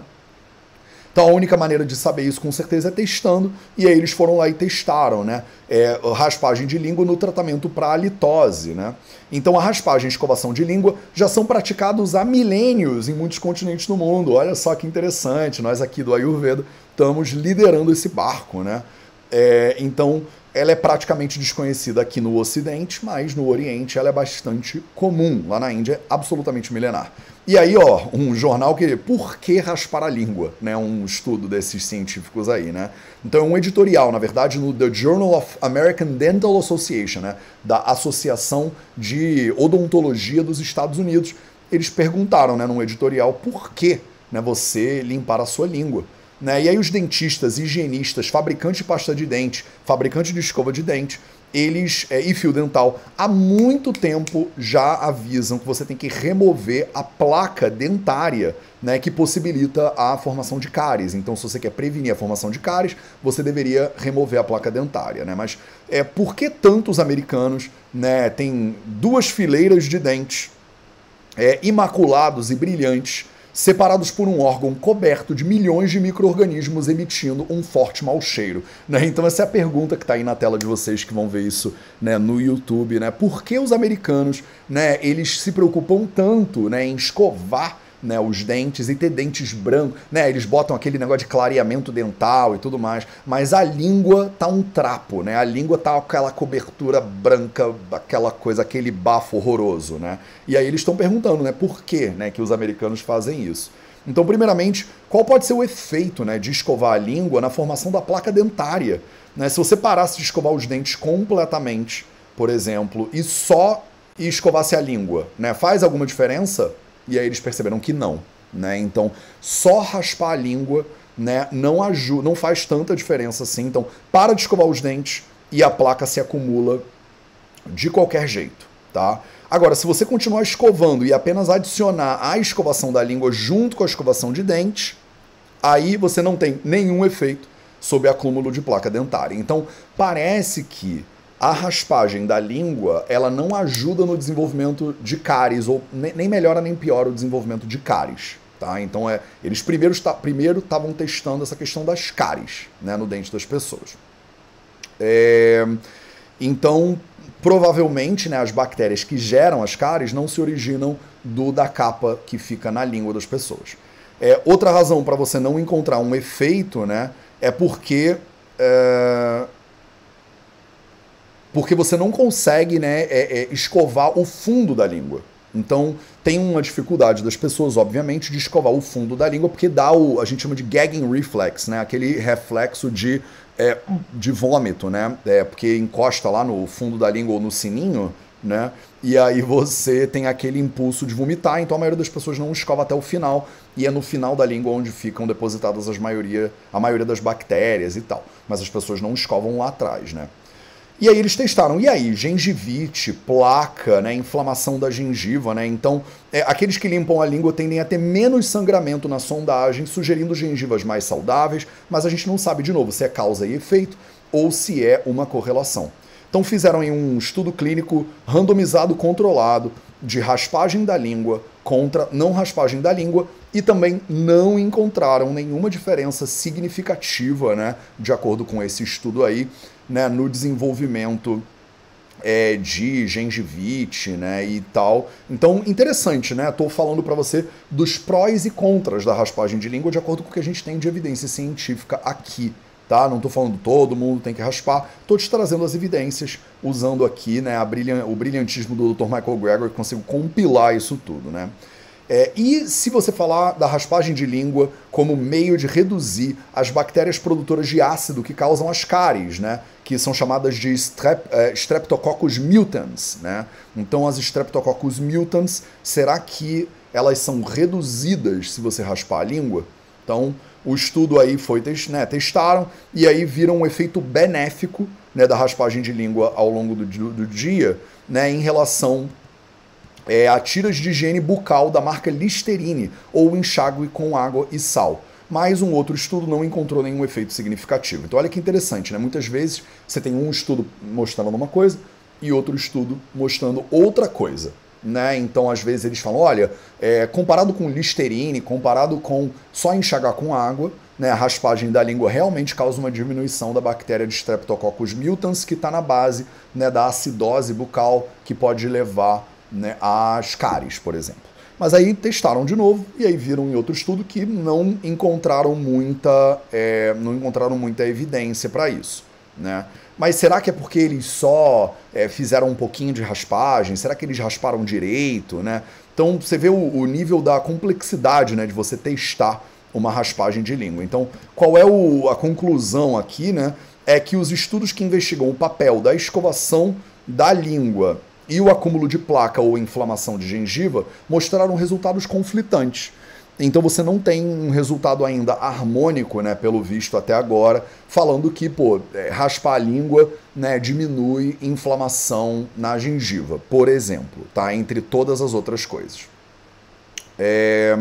Então a única maneira de saber isso com certeza é testando, e aí eles foram lá e testaram, né? É, raspagem de língua no tratamento para halitose, né? Então a raspagem e escovação de língua já são praticados há milênios em muitos continentes do mundo. Olha só que interessante, nós aqui do Ayurveda estamos liderando esse barco, né? É, então ela é praticamente desconhecida aqui no Ocidente, mas no Oriente ela é bastante comum. Lá na Índia é absolutamente milenar. E aí, ó, um jornal que. Por que raspar a língua? Né? Um estudo desses científicos aí, né? Então é um editorial, na verdade, no The Journal of American Dental Association, né? Da Associação de Odontologia dos Estados Unidos. Eles perguntaram, né, num editorial, por que né, você limpar a sua língua? Né? E aí os dentistas, higienistas, fabricantes de pasta de dente, fabricantes de escova de dente, eles é, e fio dental há muito tempo já avisam que você tem que remover a placa dentária, né, que possibilita a formação de cáries. Então, se você quer prevenir a formação de cáries, você deveria remover a placa dentária, né? Mas é por que tantos americanos, né, têm duas fileiras de dentes é, imaculados e brilhantes separados por um órgão coberto de milhões de micro-organismos emitindo um forte mau cheiro. Né? Então essa é a pergunta que está aí na tela de vocês que vão ver isso né, no YouTube. Né? Por que os americanos né, eles se preocupam tanto né, em escovar né, os dentes e ter dentes brancos, né? Eles botam aquele negócio de clareamento dental e tudo mais, mas a língua tá um trapo, né? A língua tá aquela cobertura branca, aquela coisa, aquele bafo horroroso, né? E aí eles estão perguntando, né, por que, né, que os americanos fazem isso? Então, primeiramente, qual pode ser o efeito, né, de escovar a língua na formação da placa dentária? Né? Se você parasse de escovar os dentes completamente, por exemplo, e só escovasse a língua, né? Faz alguma diferença? E aí eles perceberam que não, né? Então, só raspar a língua, né, não ajuda, não faz tanta diferença assim. Então, para de escovar os dentes e a placa se acumula de qualquer jeito, tá? Agora, se você continuar escovando e apenas adicionar a escovação da língua junto com a escovação de dentes, aí você não tem nenhum efeito sobre acúmulo de placa dentária. Então, parece que a raspagem da língua, ela não ajuda no desenvolvimento de cáries, ou nem melhora nem piora o desenvolvimento de cáries. Tá? Então, é, eles primeiro estavam testando essa questão das cáries né, no dente das pessoas. É, então, provavelmente, né, as bactérias que geram as cáries não se originam do da capa que fica na língua das pessoas. É, outra razão para você não encontrar um efeito né, é porque é, porque você não consegue né, é, é, escovar o fundo da língua. Então, tem uma dificuldade das pessoas, obviamente, de escovar o fundo da língua, porque dá o. a gente chama de gagging reflex, né? Aquele reflexo de, é, de vômito, né? É, porque encosta lá no fundo da língua ou no sininho, né? E aí você tem aquele impulso de vomitar, então a maioria das pessoas não escova até o final, e é no final da língua onde ficam depositadas as maioria, a maioria das bactérias e tal. Mas as pessoas não escovam lá atrás, né? E aí eles testaram, e aí, gengivite, placa, né, inflamação da gengiva, né? Então, é, aqueles que limpam a língua tendem a ter menos sangramento na sondagem, sugerindo gengivas mais saudáveis, mas a gente não sabe de novo se é causa e efeito ou se é uma correlação. Então fizeram um estudo clínico randomizado controlado de raspagem da língua contra não raspagem da língua e também não encontraram nenhuma diferença significativa, né, de acordo com esse estudo aí, né, no desenvolvimento é, de gengivite, né, e tal. Então, interessante, né? Estou falando para você dos prós e contras da raspagem de língua de acordo com o que a gente tem de evidência científica aqui, tá? Não estou falando todo mundo tem que raspar, estou te trazendo as evidências usando aqui, né, a brilhan o brilhantismo do Dr. Michael Greger que consigo compilar isso tudo, né? É, e se você falar da raspagem de língua como meio de reduzir as bactérias produtoras de ácido que causam as cáries, né? Que são chamadas de strep, é, Streptococcus mutans, né? Então as Streptococcus mutans, será que elas são reduzidas se você raspar a língua? Então o estudo aí foi, né, testaram e aí viram um efeito benéfico né, da raspagem de língua ao longo do, do, do dia, né, em relação é, a tiras de higiene bucal da marca Listerine ou enxágue com água e sal. Mas um outro estudo não encontrou nenhum efeito significativo. Então olha que interessante, né? Muitas vezes você tem um estudo mostrando uma coisa e outro estudo mostrando outra coisa. Né? Então, às vezes, eles falam: olha, é, comparado com Listerine, comparado com só enxagar com água, né, a raspagem da língua realmente causa uma diminuição da bactéria de Streptococcus mutans, que está na base né, da acidose bucal, que pode levar né, as cáries, por exemplo. Mas aí testaram de novo e aí viram em outro estudo que não encontraram muita, é, não encontraram muita evidência para isso. Né? Mas será que é porque eles só é, fizeram um pouquinho de raspagem? Será que eles rasparam direito? Né? Então você vê o, o nível da complexidade né, de você testar uma raspagem de língua. Então, qual é o, a conclusão aqui? Né, é que os estudos que investigam o papel da escovação da língua e o acúmulo de placa ou inflamação de gengiva mostraram resultados conflitantes. Então você não tem um resultado ainda harmônico, né, pelo visto até agora, falando que, pô, é, raspar a língua, né, diminui inflamação na gengiva, por exemplo, tá? Entre todas as outras coisas. É...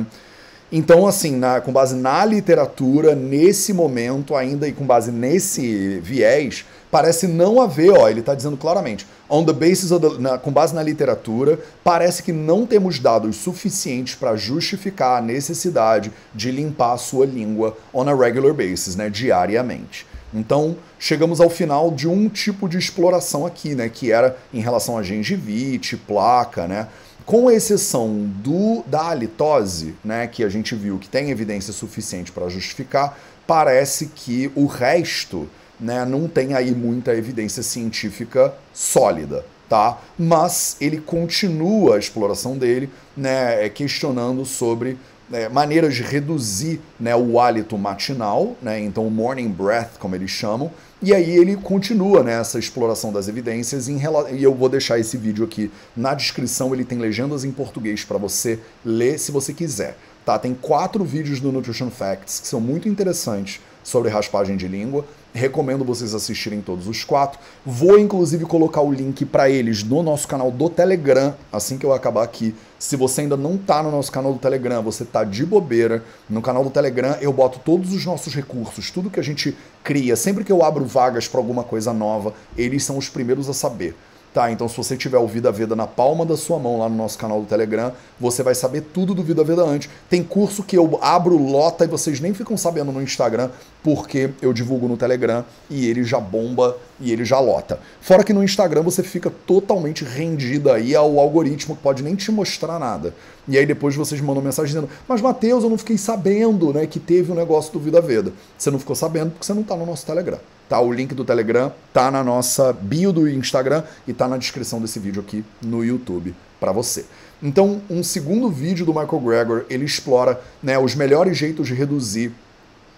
Então, assim, na, com base na literatura, nesse momento ainda e com base nesse viés, parece não haver, ó, ele está dizendo claramente, on the basis the, na, com base na literatura, parece que não temos dados suficientes para justificar a necessidade de limpar a sua língua on a regular basis, né, diariamente. Então, chegamos ao final de um tipo de exploração aqui, né, que era em relação a gengivite, placa, né, com exceção do da halitose, né, que a gente viu que tem evidência suficiente para justificar, parece que o resto né, não tem aí muita evidência científica sólida, tá? Mas ele continua a exploração dele, né, questionando sobre né, maneiras de reduzir né, o hálito matinal, né, então o morning breath, como eles chamam, E aí ele continua nessa exploração das evidências em, e eu vou deixar esse vídeo aqui na descrição, ele tem legendas em português para você ler se você quiser. Tá, tem quatro vídeos do Nutrition Facts que são muito interessantes sobre raspagem de língua. Recomendo vocês assistirem todos os quatro. Vou inclusive colocar o link para eles no nosso canal do Telegram assim que eu acabar aqui. Se você ainda não tá no nosso canal do Telegram, você tá de bobeira. No canal do Telegram eu boto todos os nossos recursos, tudo que a gente cria. Sempre que eu abro vagas para alguma coisa nova, eles são os primeiros a saber. Tá, então se você tiver o Vida Veda na palma da sua mão lá no nosso canal do Telegram, você vai saber tudo do Vida Veda antes. Tem curso que eu abro lota e vocês nem ficam sabendo no Instagram, porque eu divulgo no Telegram e ele já bomba e ele já lota. Fora que no Instagram você fica totalmente rendida aí ao algoritmo que pode nem te mostrar nada. E aí depois vocês mandam mensagem dizendo: "Mas Matheus, eu não fiquei sabendo, né, que teve um negócio do Vida Veda". Você não ficou sabendo porque você não tá no nosso Telegram. Tá? O link do Telegram tá na nossa bio do Instagram e tá na descrição desse vídeo aqui no YouTube para você. Então, um segundo vídeo do Michael Gregor, ele explora né, os melhores jeitos de reduzir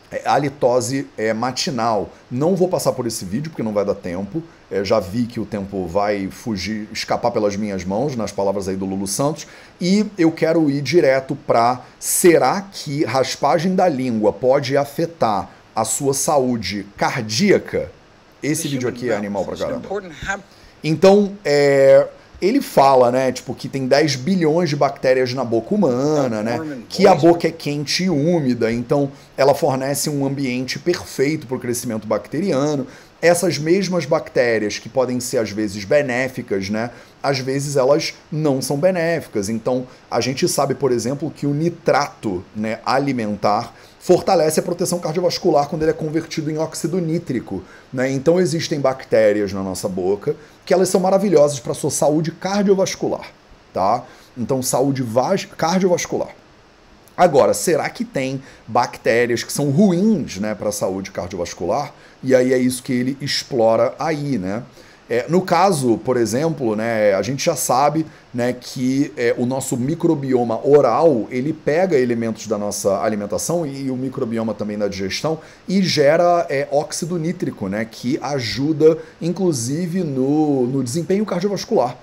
é, a litose é, matinal. Não vou passar por esse vídeo porque não vai dar tempo. É, já vi que o tempo vai fugir, escapar pelas minhas mãos, nas palavras aí do Lulu Santos. E eu quero ir direto para será que raspagem da língua pode afetar a sua saúde cardíaca, esse vídeo aqui é animal pra caramba. Então, é, ele fala, né, tipo, que tem 10 bilhões de bactérias na boca humana, né, que a boca é quente e úmida, então ela fornece um ambiente perfeito para o crescimento bacteriano. Essas mesmas bactérias que podem ser às vezes benéficas, né, às vezes elas não são benéficas. Então, a gente sabe, por exemplo, que o nitrato, né, alimentar fortalece a proteção cardiovascular quando ele é convertido em óxido nítrico. Né? Então existem bactérias na nossa boca que elas são maravilhosas para a sua saúde cardiovascular. Tá? Então, saúde cardiovascular. Agora, será que tem bactérias que são ruins né, para a saúde cardiovascular? E aí é isso que ele explora aí, né? É, no caso, por exemplo, né, a gente já sabe né, que é, o nosso microbioma oral ele pega elementos da nossa alimentação e, o microbioma também da digestão e gera é, óxido nítrico, né, que ajuda inclusive no, no desempenho cardiovascular.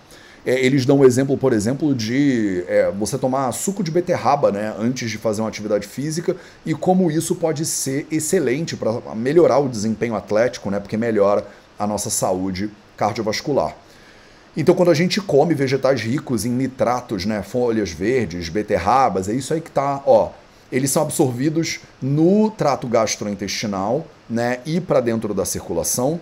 É, eles dão um exemplo, por exemplo, de é, você tomar suco de beterraba né, antes de fazer uma atividade física e como isso pode ser excelente para melhorar o desempenho atlético, né, porque melhora a nossa saúde cardiovascular. Então, quando a gente come vegetais ricos em nitratos, né, folhas verdes, beterrabas, é isso aí que tá, ó. Eles são absorvidos no trato gastrointestinal, né, e para dentro da circulação.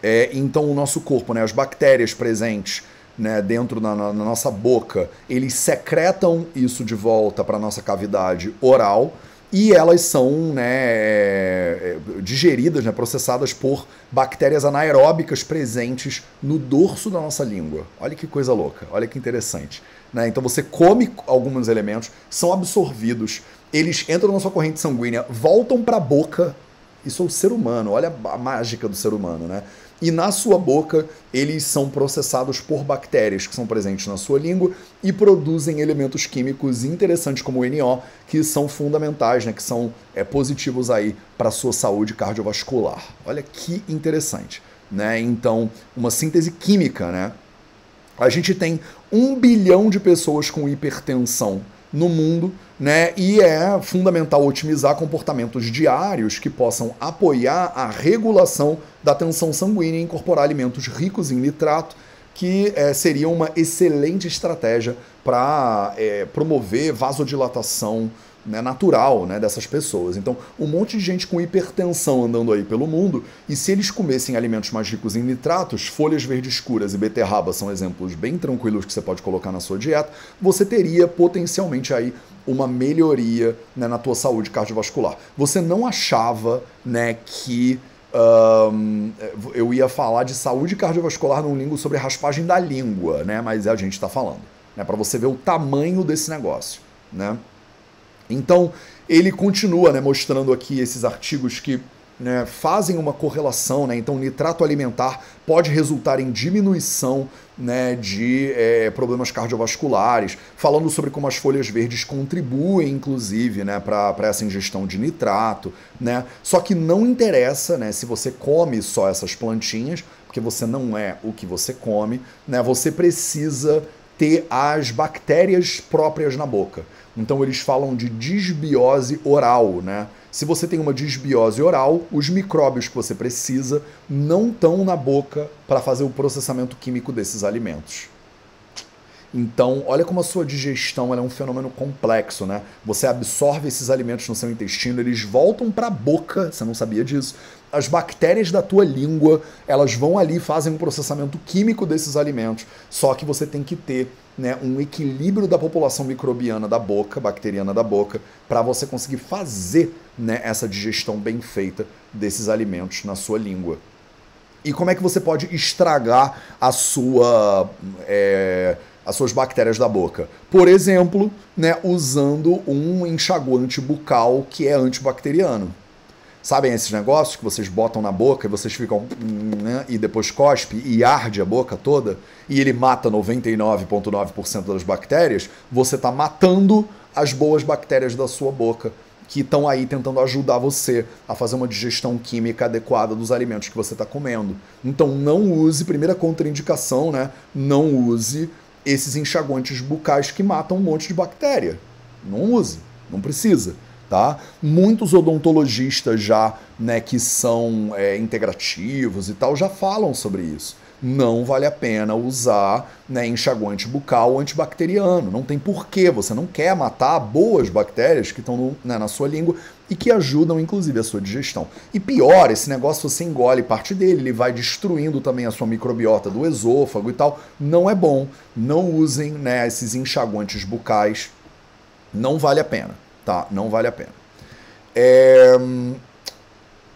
É, então, o nosso corpo, né, as bactérias presentes né, dentro da na, na nossa boca, eles secretam isso de volta para nossa cavidade oral e elas são né, é, digeridas, né, processadas por bactérias anaeróbicas presentes no dorso da nossa língua. Olha que coisa louca, olha que interessante. Né? Então você come alguns elementos, são absorvidos, eles entram na sua corrente sanguínea, voltam para a boca. Isso é o ser humano, olha a mágica do ser humano, né? E na sua boca eles são processados por bactérias que são presentes na sua língua e produzem elementos químicos interessantes como o NO, que são fundamentais, né, que são é, positivos aí para a sua saúde cardiovascular. Olha que interessante. Né? Então, uma síntese química, né? A gente tem um bilhão de pessoas com hipertensão no mundo, né? E é fundamental otimizar comportamentos diários que possam apoiar a regulação da tensão sanguínea e incorporar alimentos ricos em nitrato, que é, seria uma excelente estratégia para é, promover vasodilatação né, natural né, dessas pessoas. Então, um monte de gente com hipertensão andando aí pelo mundo, e se eles comessem alimentos mais ricos em nitratos, folhas verdes escuras e beterraba são exemplos bem tranquilos que você pode colocar na sua dieta, você teria potencialmente aí uma melhoria né, na tua saúde cardiovascular. Você não achava né, que um, eu ia falar de saúde cardiovascular num língua sobre raspagem da língua, né? Mas a gente está falando, né? Para você ver o tamanho desse negócio, né? Então, ele continua né, mostrando aqui esses artigos que né, fazem uma correlação, né? Então, nitrato alimentar pode resultar em diminuição né, de é, problemas cardiovasculares, falando sobre como as folhas verdes contribuem, inclusive, né, para essa ingestão de nitrato. Né? Só que não interessa né, se você come só essas plantinhas, porque você não é o que você come, né? você precisa ter as bactérias próprias na boca. Então eles falam de disbiose oral, né? Se você tem uma disbiose oral, os micróbios que você precisa não estão na boca para fazer o processamento químico desses alimentos. Então, olha como a sua digestão é um fenômeno complexo, né? Você absorve esses alimentos no seu intestino, eles voltam para a boca, você não sabia disso. As bactérias da tua língua, elas vão ali fazem um processamento químico desses alimentos. Só que você tem que ter né, um equilíbrio da população microbiana da boca, bacteriana da boca, para você conseguir fazer né, essa digestão bem feita desses alimentos na sua língua. E como é que você pode estragar a sua é, as suas bactérias da boca. Por exemplo, né, usando um enxaguante bucal que é antibacteriano. Sabem esses negócios que vocês botam na boca e vocês ficam. Né, e depois cospe e arde a boca toda? E ele mata 99,9% das bactérias? Você está matando as boas bactérias da sua boca, que estão aí tentando ajudar você a fazer uma digestão química adequada dos alimentos que você está comendo. Então não use, primeira contraindicação, né? Não use esses enxaguantes bucais que matam um monte de bactéria. Não use, não precisa. Tá? Muitos odontologistas já, né, que são é, integrativos e tal, já falam sobre isso não vale a pena usar né, enxaguante bucal antibacteriano. Não tem porquê, você não quer matar boas bactérias que estão né, na sua língua e que ajudam, inclusive, a sua digestão. E pior, esse negócio você engole parte dele, ele vai destruindo também a sua microbiota do esôfago e tal. Não é bom. Não usem né, esses enxaguantes bucais. Não vale a pena, tá? Não vale a pena. É...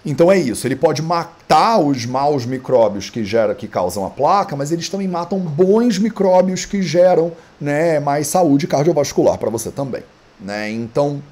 Então é isso, ele pode matar os maus micróbios que gera, que causam a placa, mas eles também matam bons micróbios que geram né, mais saúde cardiovascular para você também. Né? Então,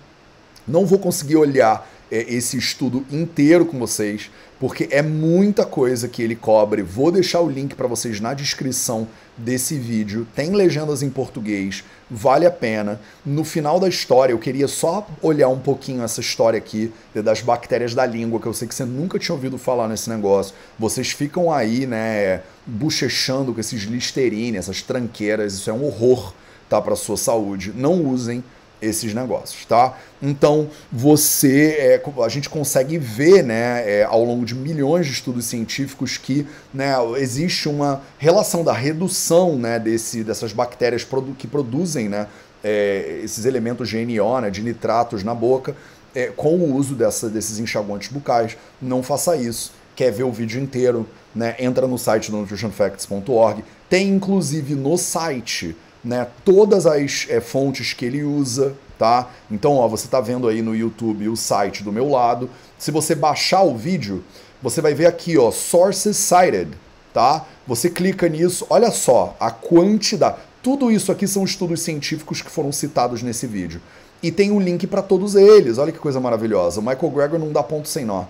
não vou conseguir olhar é, esse estudo inteiro com vocês, porque é muita coisa que ele cobre. Vou deixar o link para vocês na descrição desse vídeo. Tem legendas em português, vale a pena. No final da história, eu queria só olhar um pouquinho essa história aqui das bactérias da língua, que eu sei que você nunca tinha ouvido falar nesse negócio. Vocês ficam aí, né, bochechando com esses listerine, essas tranqueiras, isso é um horror, tá, para sua saúde. Não usem esses negócios, tá? Então você, é, a gente consegue ver, né, é, ao longo de milhões de estudos científicos que, né, existe uma relação da redução, né, desse, dessas bactérias produ que produzem, né, é, esses elementos GNO, né, de nitratos na boca, é, com o uso dessa, desses enxaguantes bucais. Não faça isso. Quer ver o vídeo inteiro? Né, entra no site do nutritionfacts.org. Tem inclusive no site né, todas as é, fontes que ele usa, tá? Então, ó, você está vendo aí no YouTube o site do meu lado. Se você baixar o vídeo, você vai ver aqui, ó, sources cited, tá? Você clica nisso, olha só a quantidade. Tudo isso aqui são estudos científicos que foram citados nesse vídeo. E tem um link para todos eles. Olha que coisa maravilhosa. O Michael Greger não dá ponto sem nó.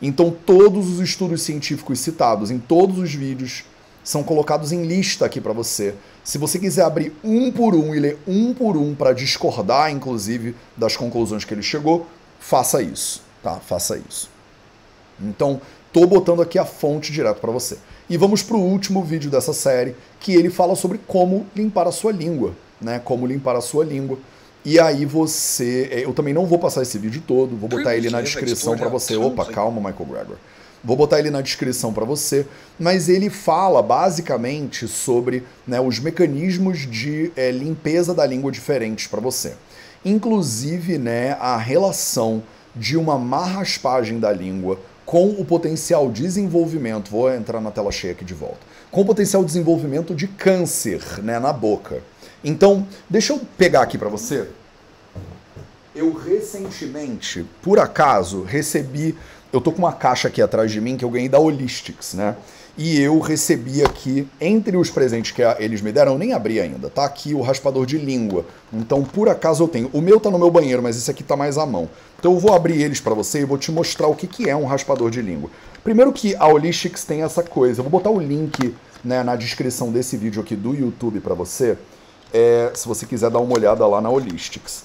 Então, todos os estudos científicos citados em todos os vídeos são colocados em lista aqui para você. Se você quiser abrir um por um e ler um por um para discordar, inclusive, das conclusões que ele chegou, faça isso, tá? Faça isso. Então, tô botando aqui a fonte direto para você. E vamos para o último vídeo dessa série, que ele fala sobre como limpar a sua língua, né? Como limpar a sua língua. E aí você, é, eu também não vou passar esse vídeo todo, vou botar ele na descrição para você. Opa, calma, Michael Gregor. Vou botar ele na descrição para você, mas ele fala basicamente sobre né, os mecanismos de é, limpeza da língua diferentes para você. Inclusive né, a relação de uma má raspagem da língua com o potencial desenvolvimento, vou entrar na tela cheia aqui de volta, com o potencial desenvolvimento de câncer né, na boca. Então, deixa eu pegar aqui para você. Eu recentemente, por acaso, recebi eu tô com uma caixa aqui atrás de mim que eu ganhei da Holistics, né? e eu recebi aqui, entre os presentes que eles me deram, eu nem abri ainda, tá aqui o raspador de língua. Então, por acaso eu tenho. O meu tá no meu banheiro, mas esse aqui tá mais à mão. Então eu vou abrir eles para você e vou te mostrar o que, que é um raspador de língua. Primeiro que a Holistics tem essa coisa, eu vou botar o link né, na descrição desse vídeo aqui do YouTube para você, é, se você quiser dar uma olhada lá na Holistics.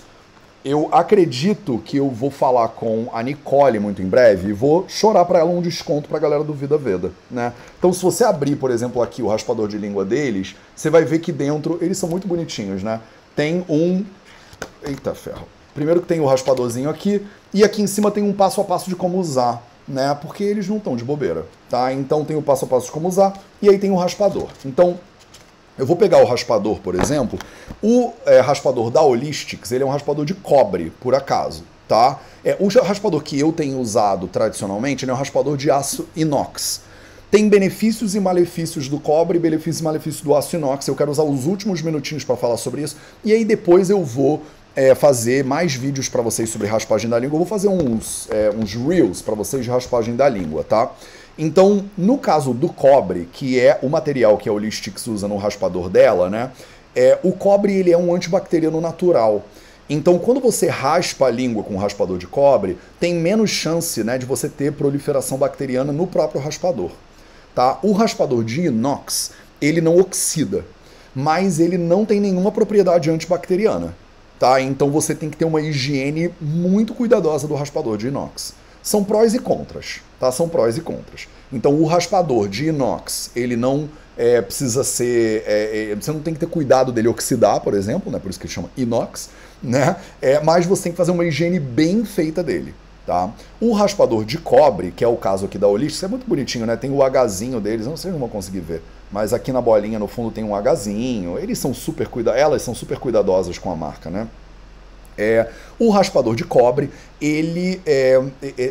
Eu acredito que eu vou falar com a Nicole muito em breve e vou chorar para ela um desconto para a galera do Vida Veda, né? Então, se você abrir, por exemplo, aqui o raspador de língua deles, você vai ver que dentro eles são muito bonitinhos, né? Tem um, eita ferro. Primeiro que tem o raspadorzinho aqui e aqui em cima tem um passo a passo de como usar, né? Porque eles não estão de bobeira, tá? Então tem o passo a passo de como usar e aí tem o raspador. Então eu vou pegar o raspador, por exemplo. O é, raspador da Holistics, ele é um raspador de cobre, por acaso, tá? É, o raspador que eu tenho usado tradicionalmente, é um raspador de aço inox. Tem benefícios e malefícios do cobre, benefícios e malefícios do aço inox. Eu quero usar os últimos minutinhos para falar sobre isso. E aí depois eu vou é, fazer mais vídeos para vocês sobre raspagem da língua. Eu vou fazer uns, é, uns reels para vocês de raspagem da língua, tá? Então, no caso do cobre, que é o material que a Olistix usa no raspador dela, né? É, o cobre ele é um antibacteriano natural. Então, quando você raspa a língua com um raspador de cobre, tem menos chance né, de você ter proliferação bacteriana no próprio raspador. Tá? O raspador de inox, ele não oxida, mas ele não tem nenhuma propriedade antibacteriana. Tá? Então você tem que ter uma higiene muito cuidadosa do raspador de inox. São prós e contras, tá? São prós e contras. Então o raspador de inox, ele não é, precisa ser. É, é, você não tem que ter cuidado dele oxidar, por exemplo, né? Por isso que ele chama inox, né? É, mas você tem que fazer uma higiene bem feita dele. Tá? O raspador de cobre, que é o caso aqui da Olist, é muito bonitinho, né? Tem o Hzinho deles, não sei se vão conseguir ver, mas aqui na bolinha no fundo tem um Hzinho. Eles são super cuida, elas são super cuidadosas com a marca, né? É, o raspador de cobre, ele, é,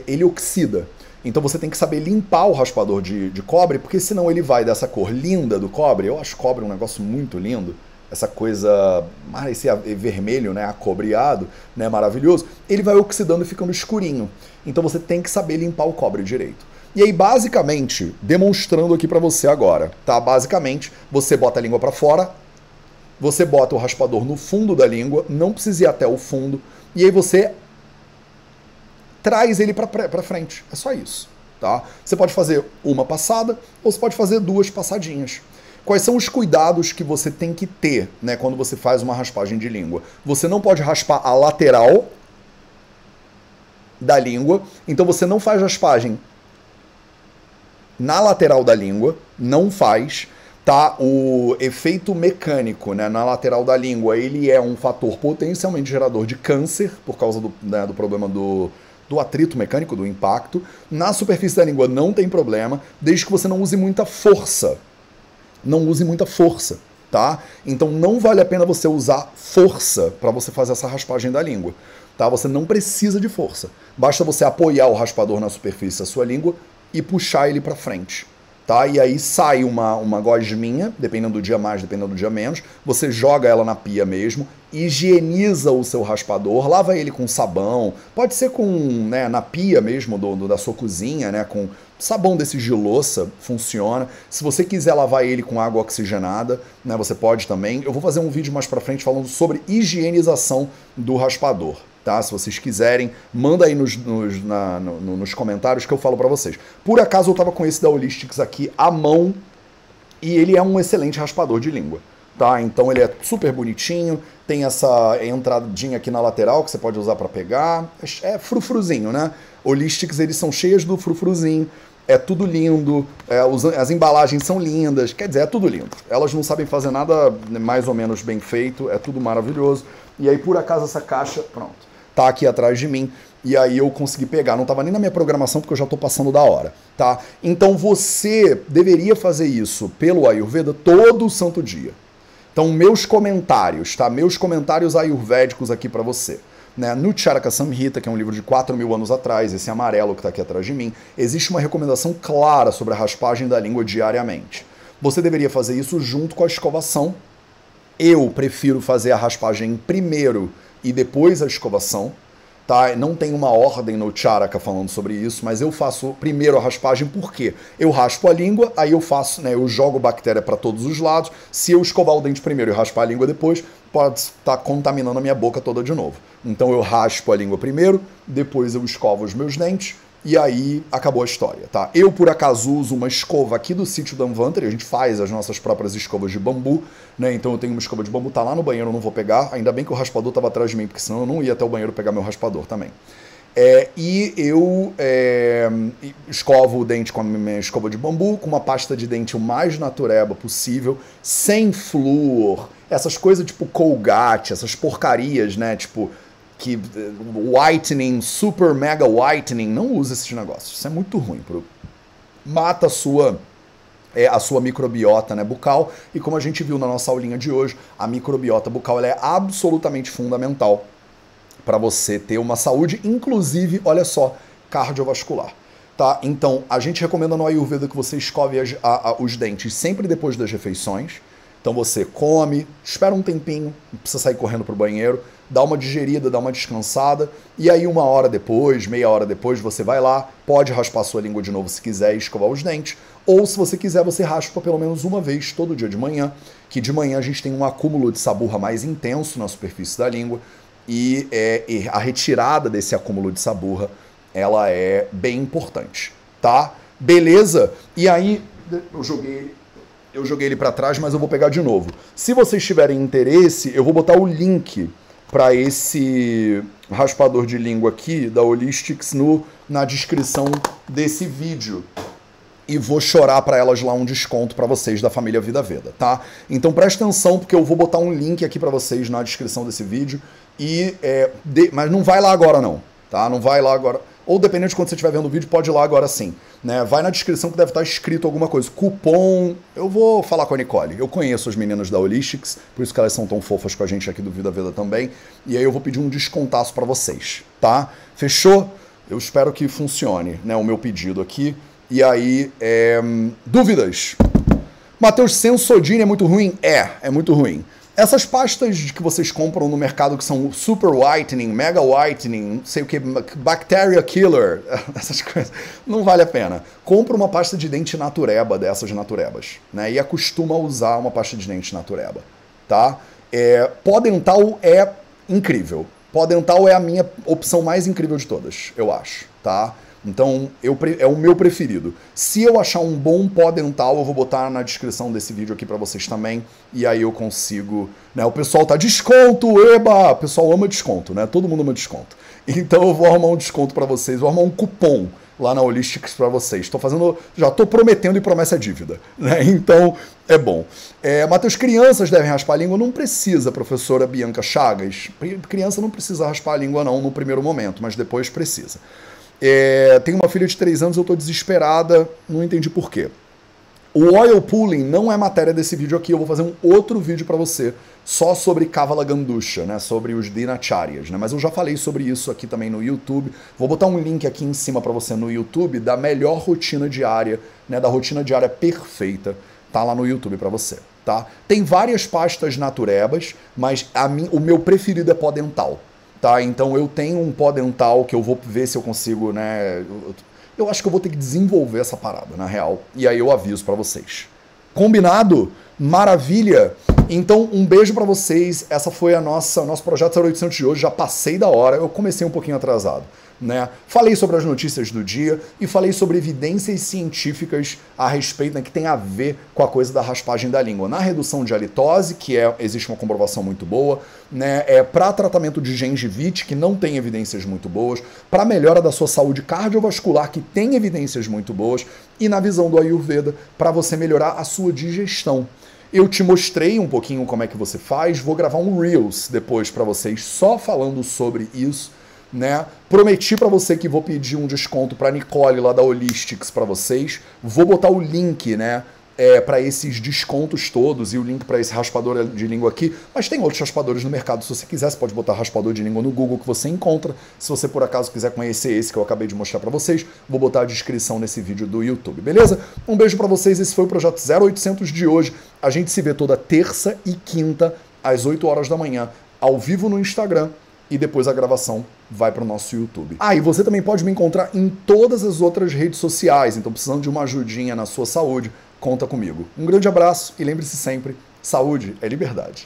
ele oxida. Então você tem que saber limpar o raspador de, de cobre, porque senão ele vai dessa cor linda do cobre. Eu acho cobre um negócio muito lindo. Essa coisa, esse vermelho, né, acobreado, né, maravilhoso. Ele vai oxidando e ficando escurinho. Então você tem que saber limpar o cobre direito. E aí, basicamente, demonstrando aqui para você agora, tá? Basicamente, você bota a língua para fora, você bota o raspador no fundo da língua, não precisa ir até o fundo, e aí você traz ele para frente. É só isso. Tá? Você pode fazer uma passada ou você pode fazer duas passadinhas. Quais são os cuidados que você tem que ter né, quando você faz uma raspagem de língua? Você não pode raspar a lateral da língua, então você não faz raspagem na lateral da língua, não faz tá o efeito mecânico né, na lateral da língua. Ele é um fator potencialmente gerador de câncer por causa do, né, do problema do, do atrito mecânico, do impacto. Na superfície da língua não tem problema, desde que você não use muita força. Não use muita força, tá? Então não vale a pena você usar força para você fazer essa raspagem da língua, tá? Você não precisa de força. Basta você apoiar o raspador na superfície da sua língua e puxar ele para frente tá? E aí sai uma, uma gosminha, dependendo do dia mais, dependendo do dia menos, você joga ela na pia mesmo, higieniza o seu raspador, lava ele com sabão, pode ser com, né, na pia mesmo do, do, da sua cozinha, né, com sabão desse de louça, funciona. Se você quiser lavar ele com água oxigenada, né, você pode também. Eu vou fazer um vídeo mais para frente falando sobre higienização do raspador tá? Se vocês quiserem, manda aí nos, nos, na, no, nos comentários que eu falo para vocês. Por acaso eu tava com esse da Holistics aqui à mão e ele é um excelente raspador de língua, tá? Então ele é super bonitinho, tem essa entradinha aqui na lateral que você pode usar para pegar, é frufruzinho, né? Holistics eles são cheios do frufruzinho, é tudo lindo, é, as embalagens são lindas, quer dizer, é tudo lindo. Elas não sabem fazer nada mais ou menos bem feito, é tudo maravilhoso. E aí, por acaso, essa caixa, pronto tá aqui atrás de mim. E aí eu consegui pegar. Não estava nem na minha programação porque eu já estou passando da hora, tá? Então você deveria fazer isso pelo Ayurveda todo santo dia. Então meus comentários, tá? Meus comentários ayurvédicos aqui para você. Né? No Charaka Samhita, que é um livro de 4 mil anos atrás, esse amarelo que está aqui atrás de mim, existe uma recomendação clara sobre a raspagem da língua diariamente. Você deveria fazer isso junto com a escovação. Eu prefiro fazer a raspagem primeiro e depois a escovação, tá? tá? Não tem uma ordem no Charaka falando sobre isso, mas eu faço primeiro a raspagem porque eu raspo a língua, aí eu faço, né, eu jogo bactéria para todos os lados. Se eu escovar o dente primeiro e raspar a língua depois, pode estar contaminando a minha boca toda de novo. Então eu raspo a língua primeiro, depois eu escovo os meus dentes e aí acabou a história, tá? Eu, por acaso, uso uma escova aqui do sítio da Anvantari, a gente faz as nossas próprias escovas de bambu, né? Então eu tenho uma escova de bambu, tá lá no banheiro, eu não vou pegar. Ainda bem que o raspador estava atrás de mim, porque senão eu não ia até o banheiro pegar meu raspador também. É, e eu é, escovo o dente com a minha escova de bambu, com uma pasta de dente o mais natureba possível, sem flúor, essas coisas tipo Colgate, essas porcarias, né? Tipo, que whitening, super mega whitening, não usa esses negócios. Isso é muito ruim. Pro... Mata a sua é, a sua microbiota né, bucal. E como a gente viu na nossa aulinha de hoje, a microbiota bucal é absolutamente fundamental para você ter uma saúde, inclusive, olha só, cardiovascular. Tá? Então, a gente recomenda no Ayurveda que você escove as, a, a, os dentes sempre depois das refeições. Então você come, espera um tempinho, não precisa sair correndo para o banheiro, dá uma digerida, dá uma descansada, e aí uma hora depois, meia hora depois, você vai lá, pode raspar sua língua de novo se quiser e escovar os dentes, ou se você quiser, você raspa pelo menos uma vez todo dia de manhã, que de manhã a gente tem um acúmulo de saburra mais intenso na superfície da língua, e, é, e a retirada desse acúmulo de saburra, ela é bem importante, tá? Beleza? E aí, eu joguei eu joguei ele para trás, mas eu vou pegar de novo. Se vocês tiverem interesse, eu vou botar o link para esse raspador de língua aqui da Holistics no, na descrição desse vídeo. E vou chorar para elas lá um desconto para vocês da família Vida Veda, tá? Então presta atenção porque eu vou botar um link aqui para vocês na descrição desse vídeo e é, de, mas não vai lá agora não, tá? Não vai lá agora ou dependendo de quando você estiver vendo o vídeo, pode ir lá agora sim. Né? Vai na descrição que deve estar escrito alguma coisa. Cupom. Eu vou falar com a Nicole. Eu conheço as meninas da Holistics, por isso que elas são tão fofas com a gente aqui do Vida Vida também. E aí eu vou pedir um descontaço para vocês, tá? Fechou? Eu espero que funcione, né? O meu pedido aqui. E aí, é... dúvidas? Matheus, Sensodine é muito ruim? É, é muito ruim. Essas pastas que vocês compram no mercado que são super whitening, mega whitening, não sei o que, bacteria killer, essas coisas, não vale a pena. Compra uma pasta de dente natureba dessas naturebas, né? E acostuma a usar uma pasta de dente natureba, tá? É, pó dental é incrível. Pó dental é a minha opção mais incrível de todas, eu acho, tá? Então, eu, é o meu preferido. Se eu achar um bom pó dental, eu vou botar na descrição desse vídeo aqui para vocês também. E aí eu consigo. Né? O pessoal tá desconto, eba! O pessoal ama desconto, né? Todo mundo ama desconto. Então eu vou arrumar um desconto para vocês, vou arrumar um cupom lá na Holistics para vocês. Estou fazendo, já estou prometendo e promessa é dívida, né? Então é bom. É, Matheus, crianças devem raspar a língua? Não precisa, professora Bianca Chagas. Criança não precisa raspar a língua não no primeiro momento, mas depois precisa. É, tenho uma filha de 3 anos, eu estou desesperada, não entendi por quê. O oil pulling não é matéria desse vídeo aqui, eu vou fazer um outro vídeo para você só sobre Kavala Gandusha, né, sobre os Dinacharyas, né, mas eu já falei sobre isso aqui também no YouTube. Vou botar um link aqui em cima para você no YouTube da melhor rotina diária, né, da rotina diária perfeita, tá lá no YouTube para você, tá? Tem várias pastas naturebas, mas a mim, o meu preferido é pó dental tá? Então eu tenho um pó dental que eu vou ver se eu consigo, né? Eu, eu acho que eu vou ter que desenvolver essa parada, na real. E aí eu aviso para vocês. Combinado? Maravilha! Então, um beijo para vocês. Essa foi a nossa nosso projeto 0800 de hoje. Já passei da hora. Eu comecei um pouquinho atrasado. Né? Falei sobre as notícias do dia e falei sobre evidências científicas a respeito né, que tem a ver com a coisa da raspagem da língua. Na redução de halitose, que é, existe uma comprovação muito boa, né, é, para tratamento de gengivite, que não tem evidências muito boas, para melhora da sua saúde cardiovascular, que tem evidências muito boas, e na visão do Ayurveda, para você melhorar a sua digestão. Eu te mostrei um pouquinho como é que você faz, vou gravar um Reels depois para vocês só falando sobre isso né? Prometi para você que vou pedir um desconto para Nicole lá da Holistics para vocês. Vou botar o link, né? É, para esses descontos todos e o link para esse raspador de língua aqui. Mas tem outros raspadores no mercado. Se você quiser, você pode botar raspador de língua no Google que você encontra. Se você por acaso quiser conhecer esse que eu acabei de mostrar para vocês, vou botar a descrição nesse vídeo do YouTube, beleza? Um beijo para vocês. Esse foi o projeto 0800 de hoje. A gente se vê toda terça e quinta às 8 horas da manhã, ao vivo no Instagram e depois a gravação vai para o nosso YouTube. Ah, e você também pode me encontrar em todas as outras redes sociais, então precisando de uma ajudinha na sua saúde, conta comigo. Um grande abraço e lembre-se sempre, saúde é liberdade.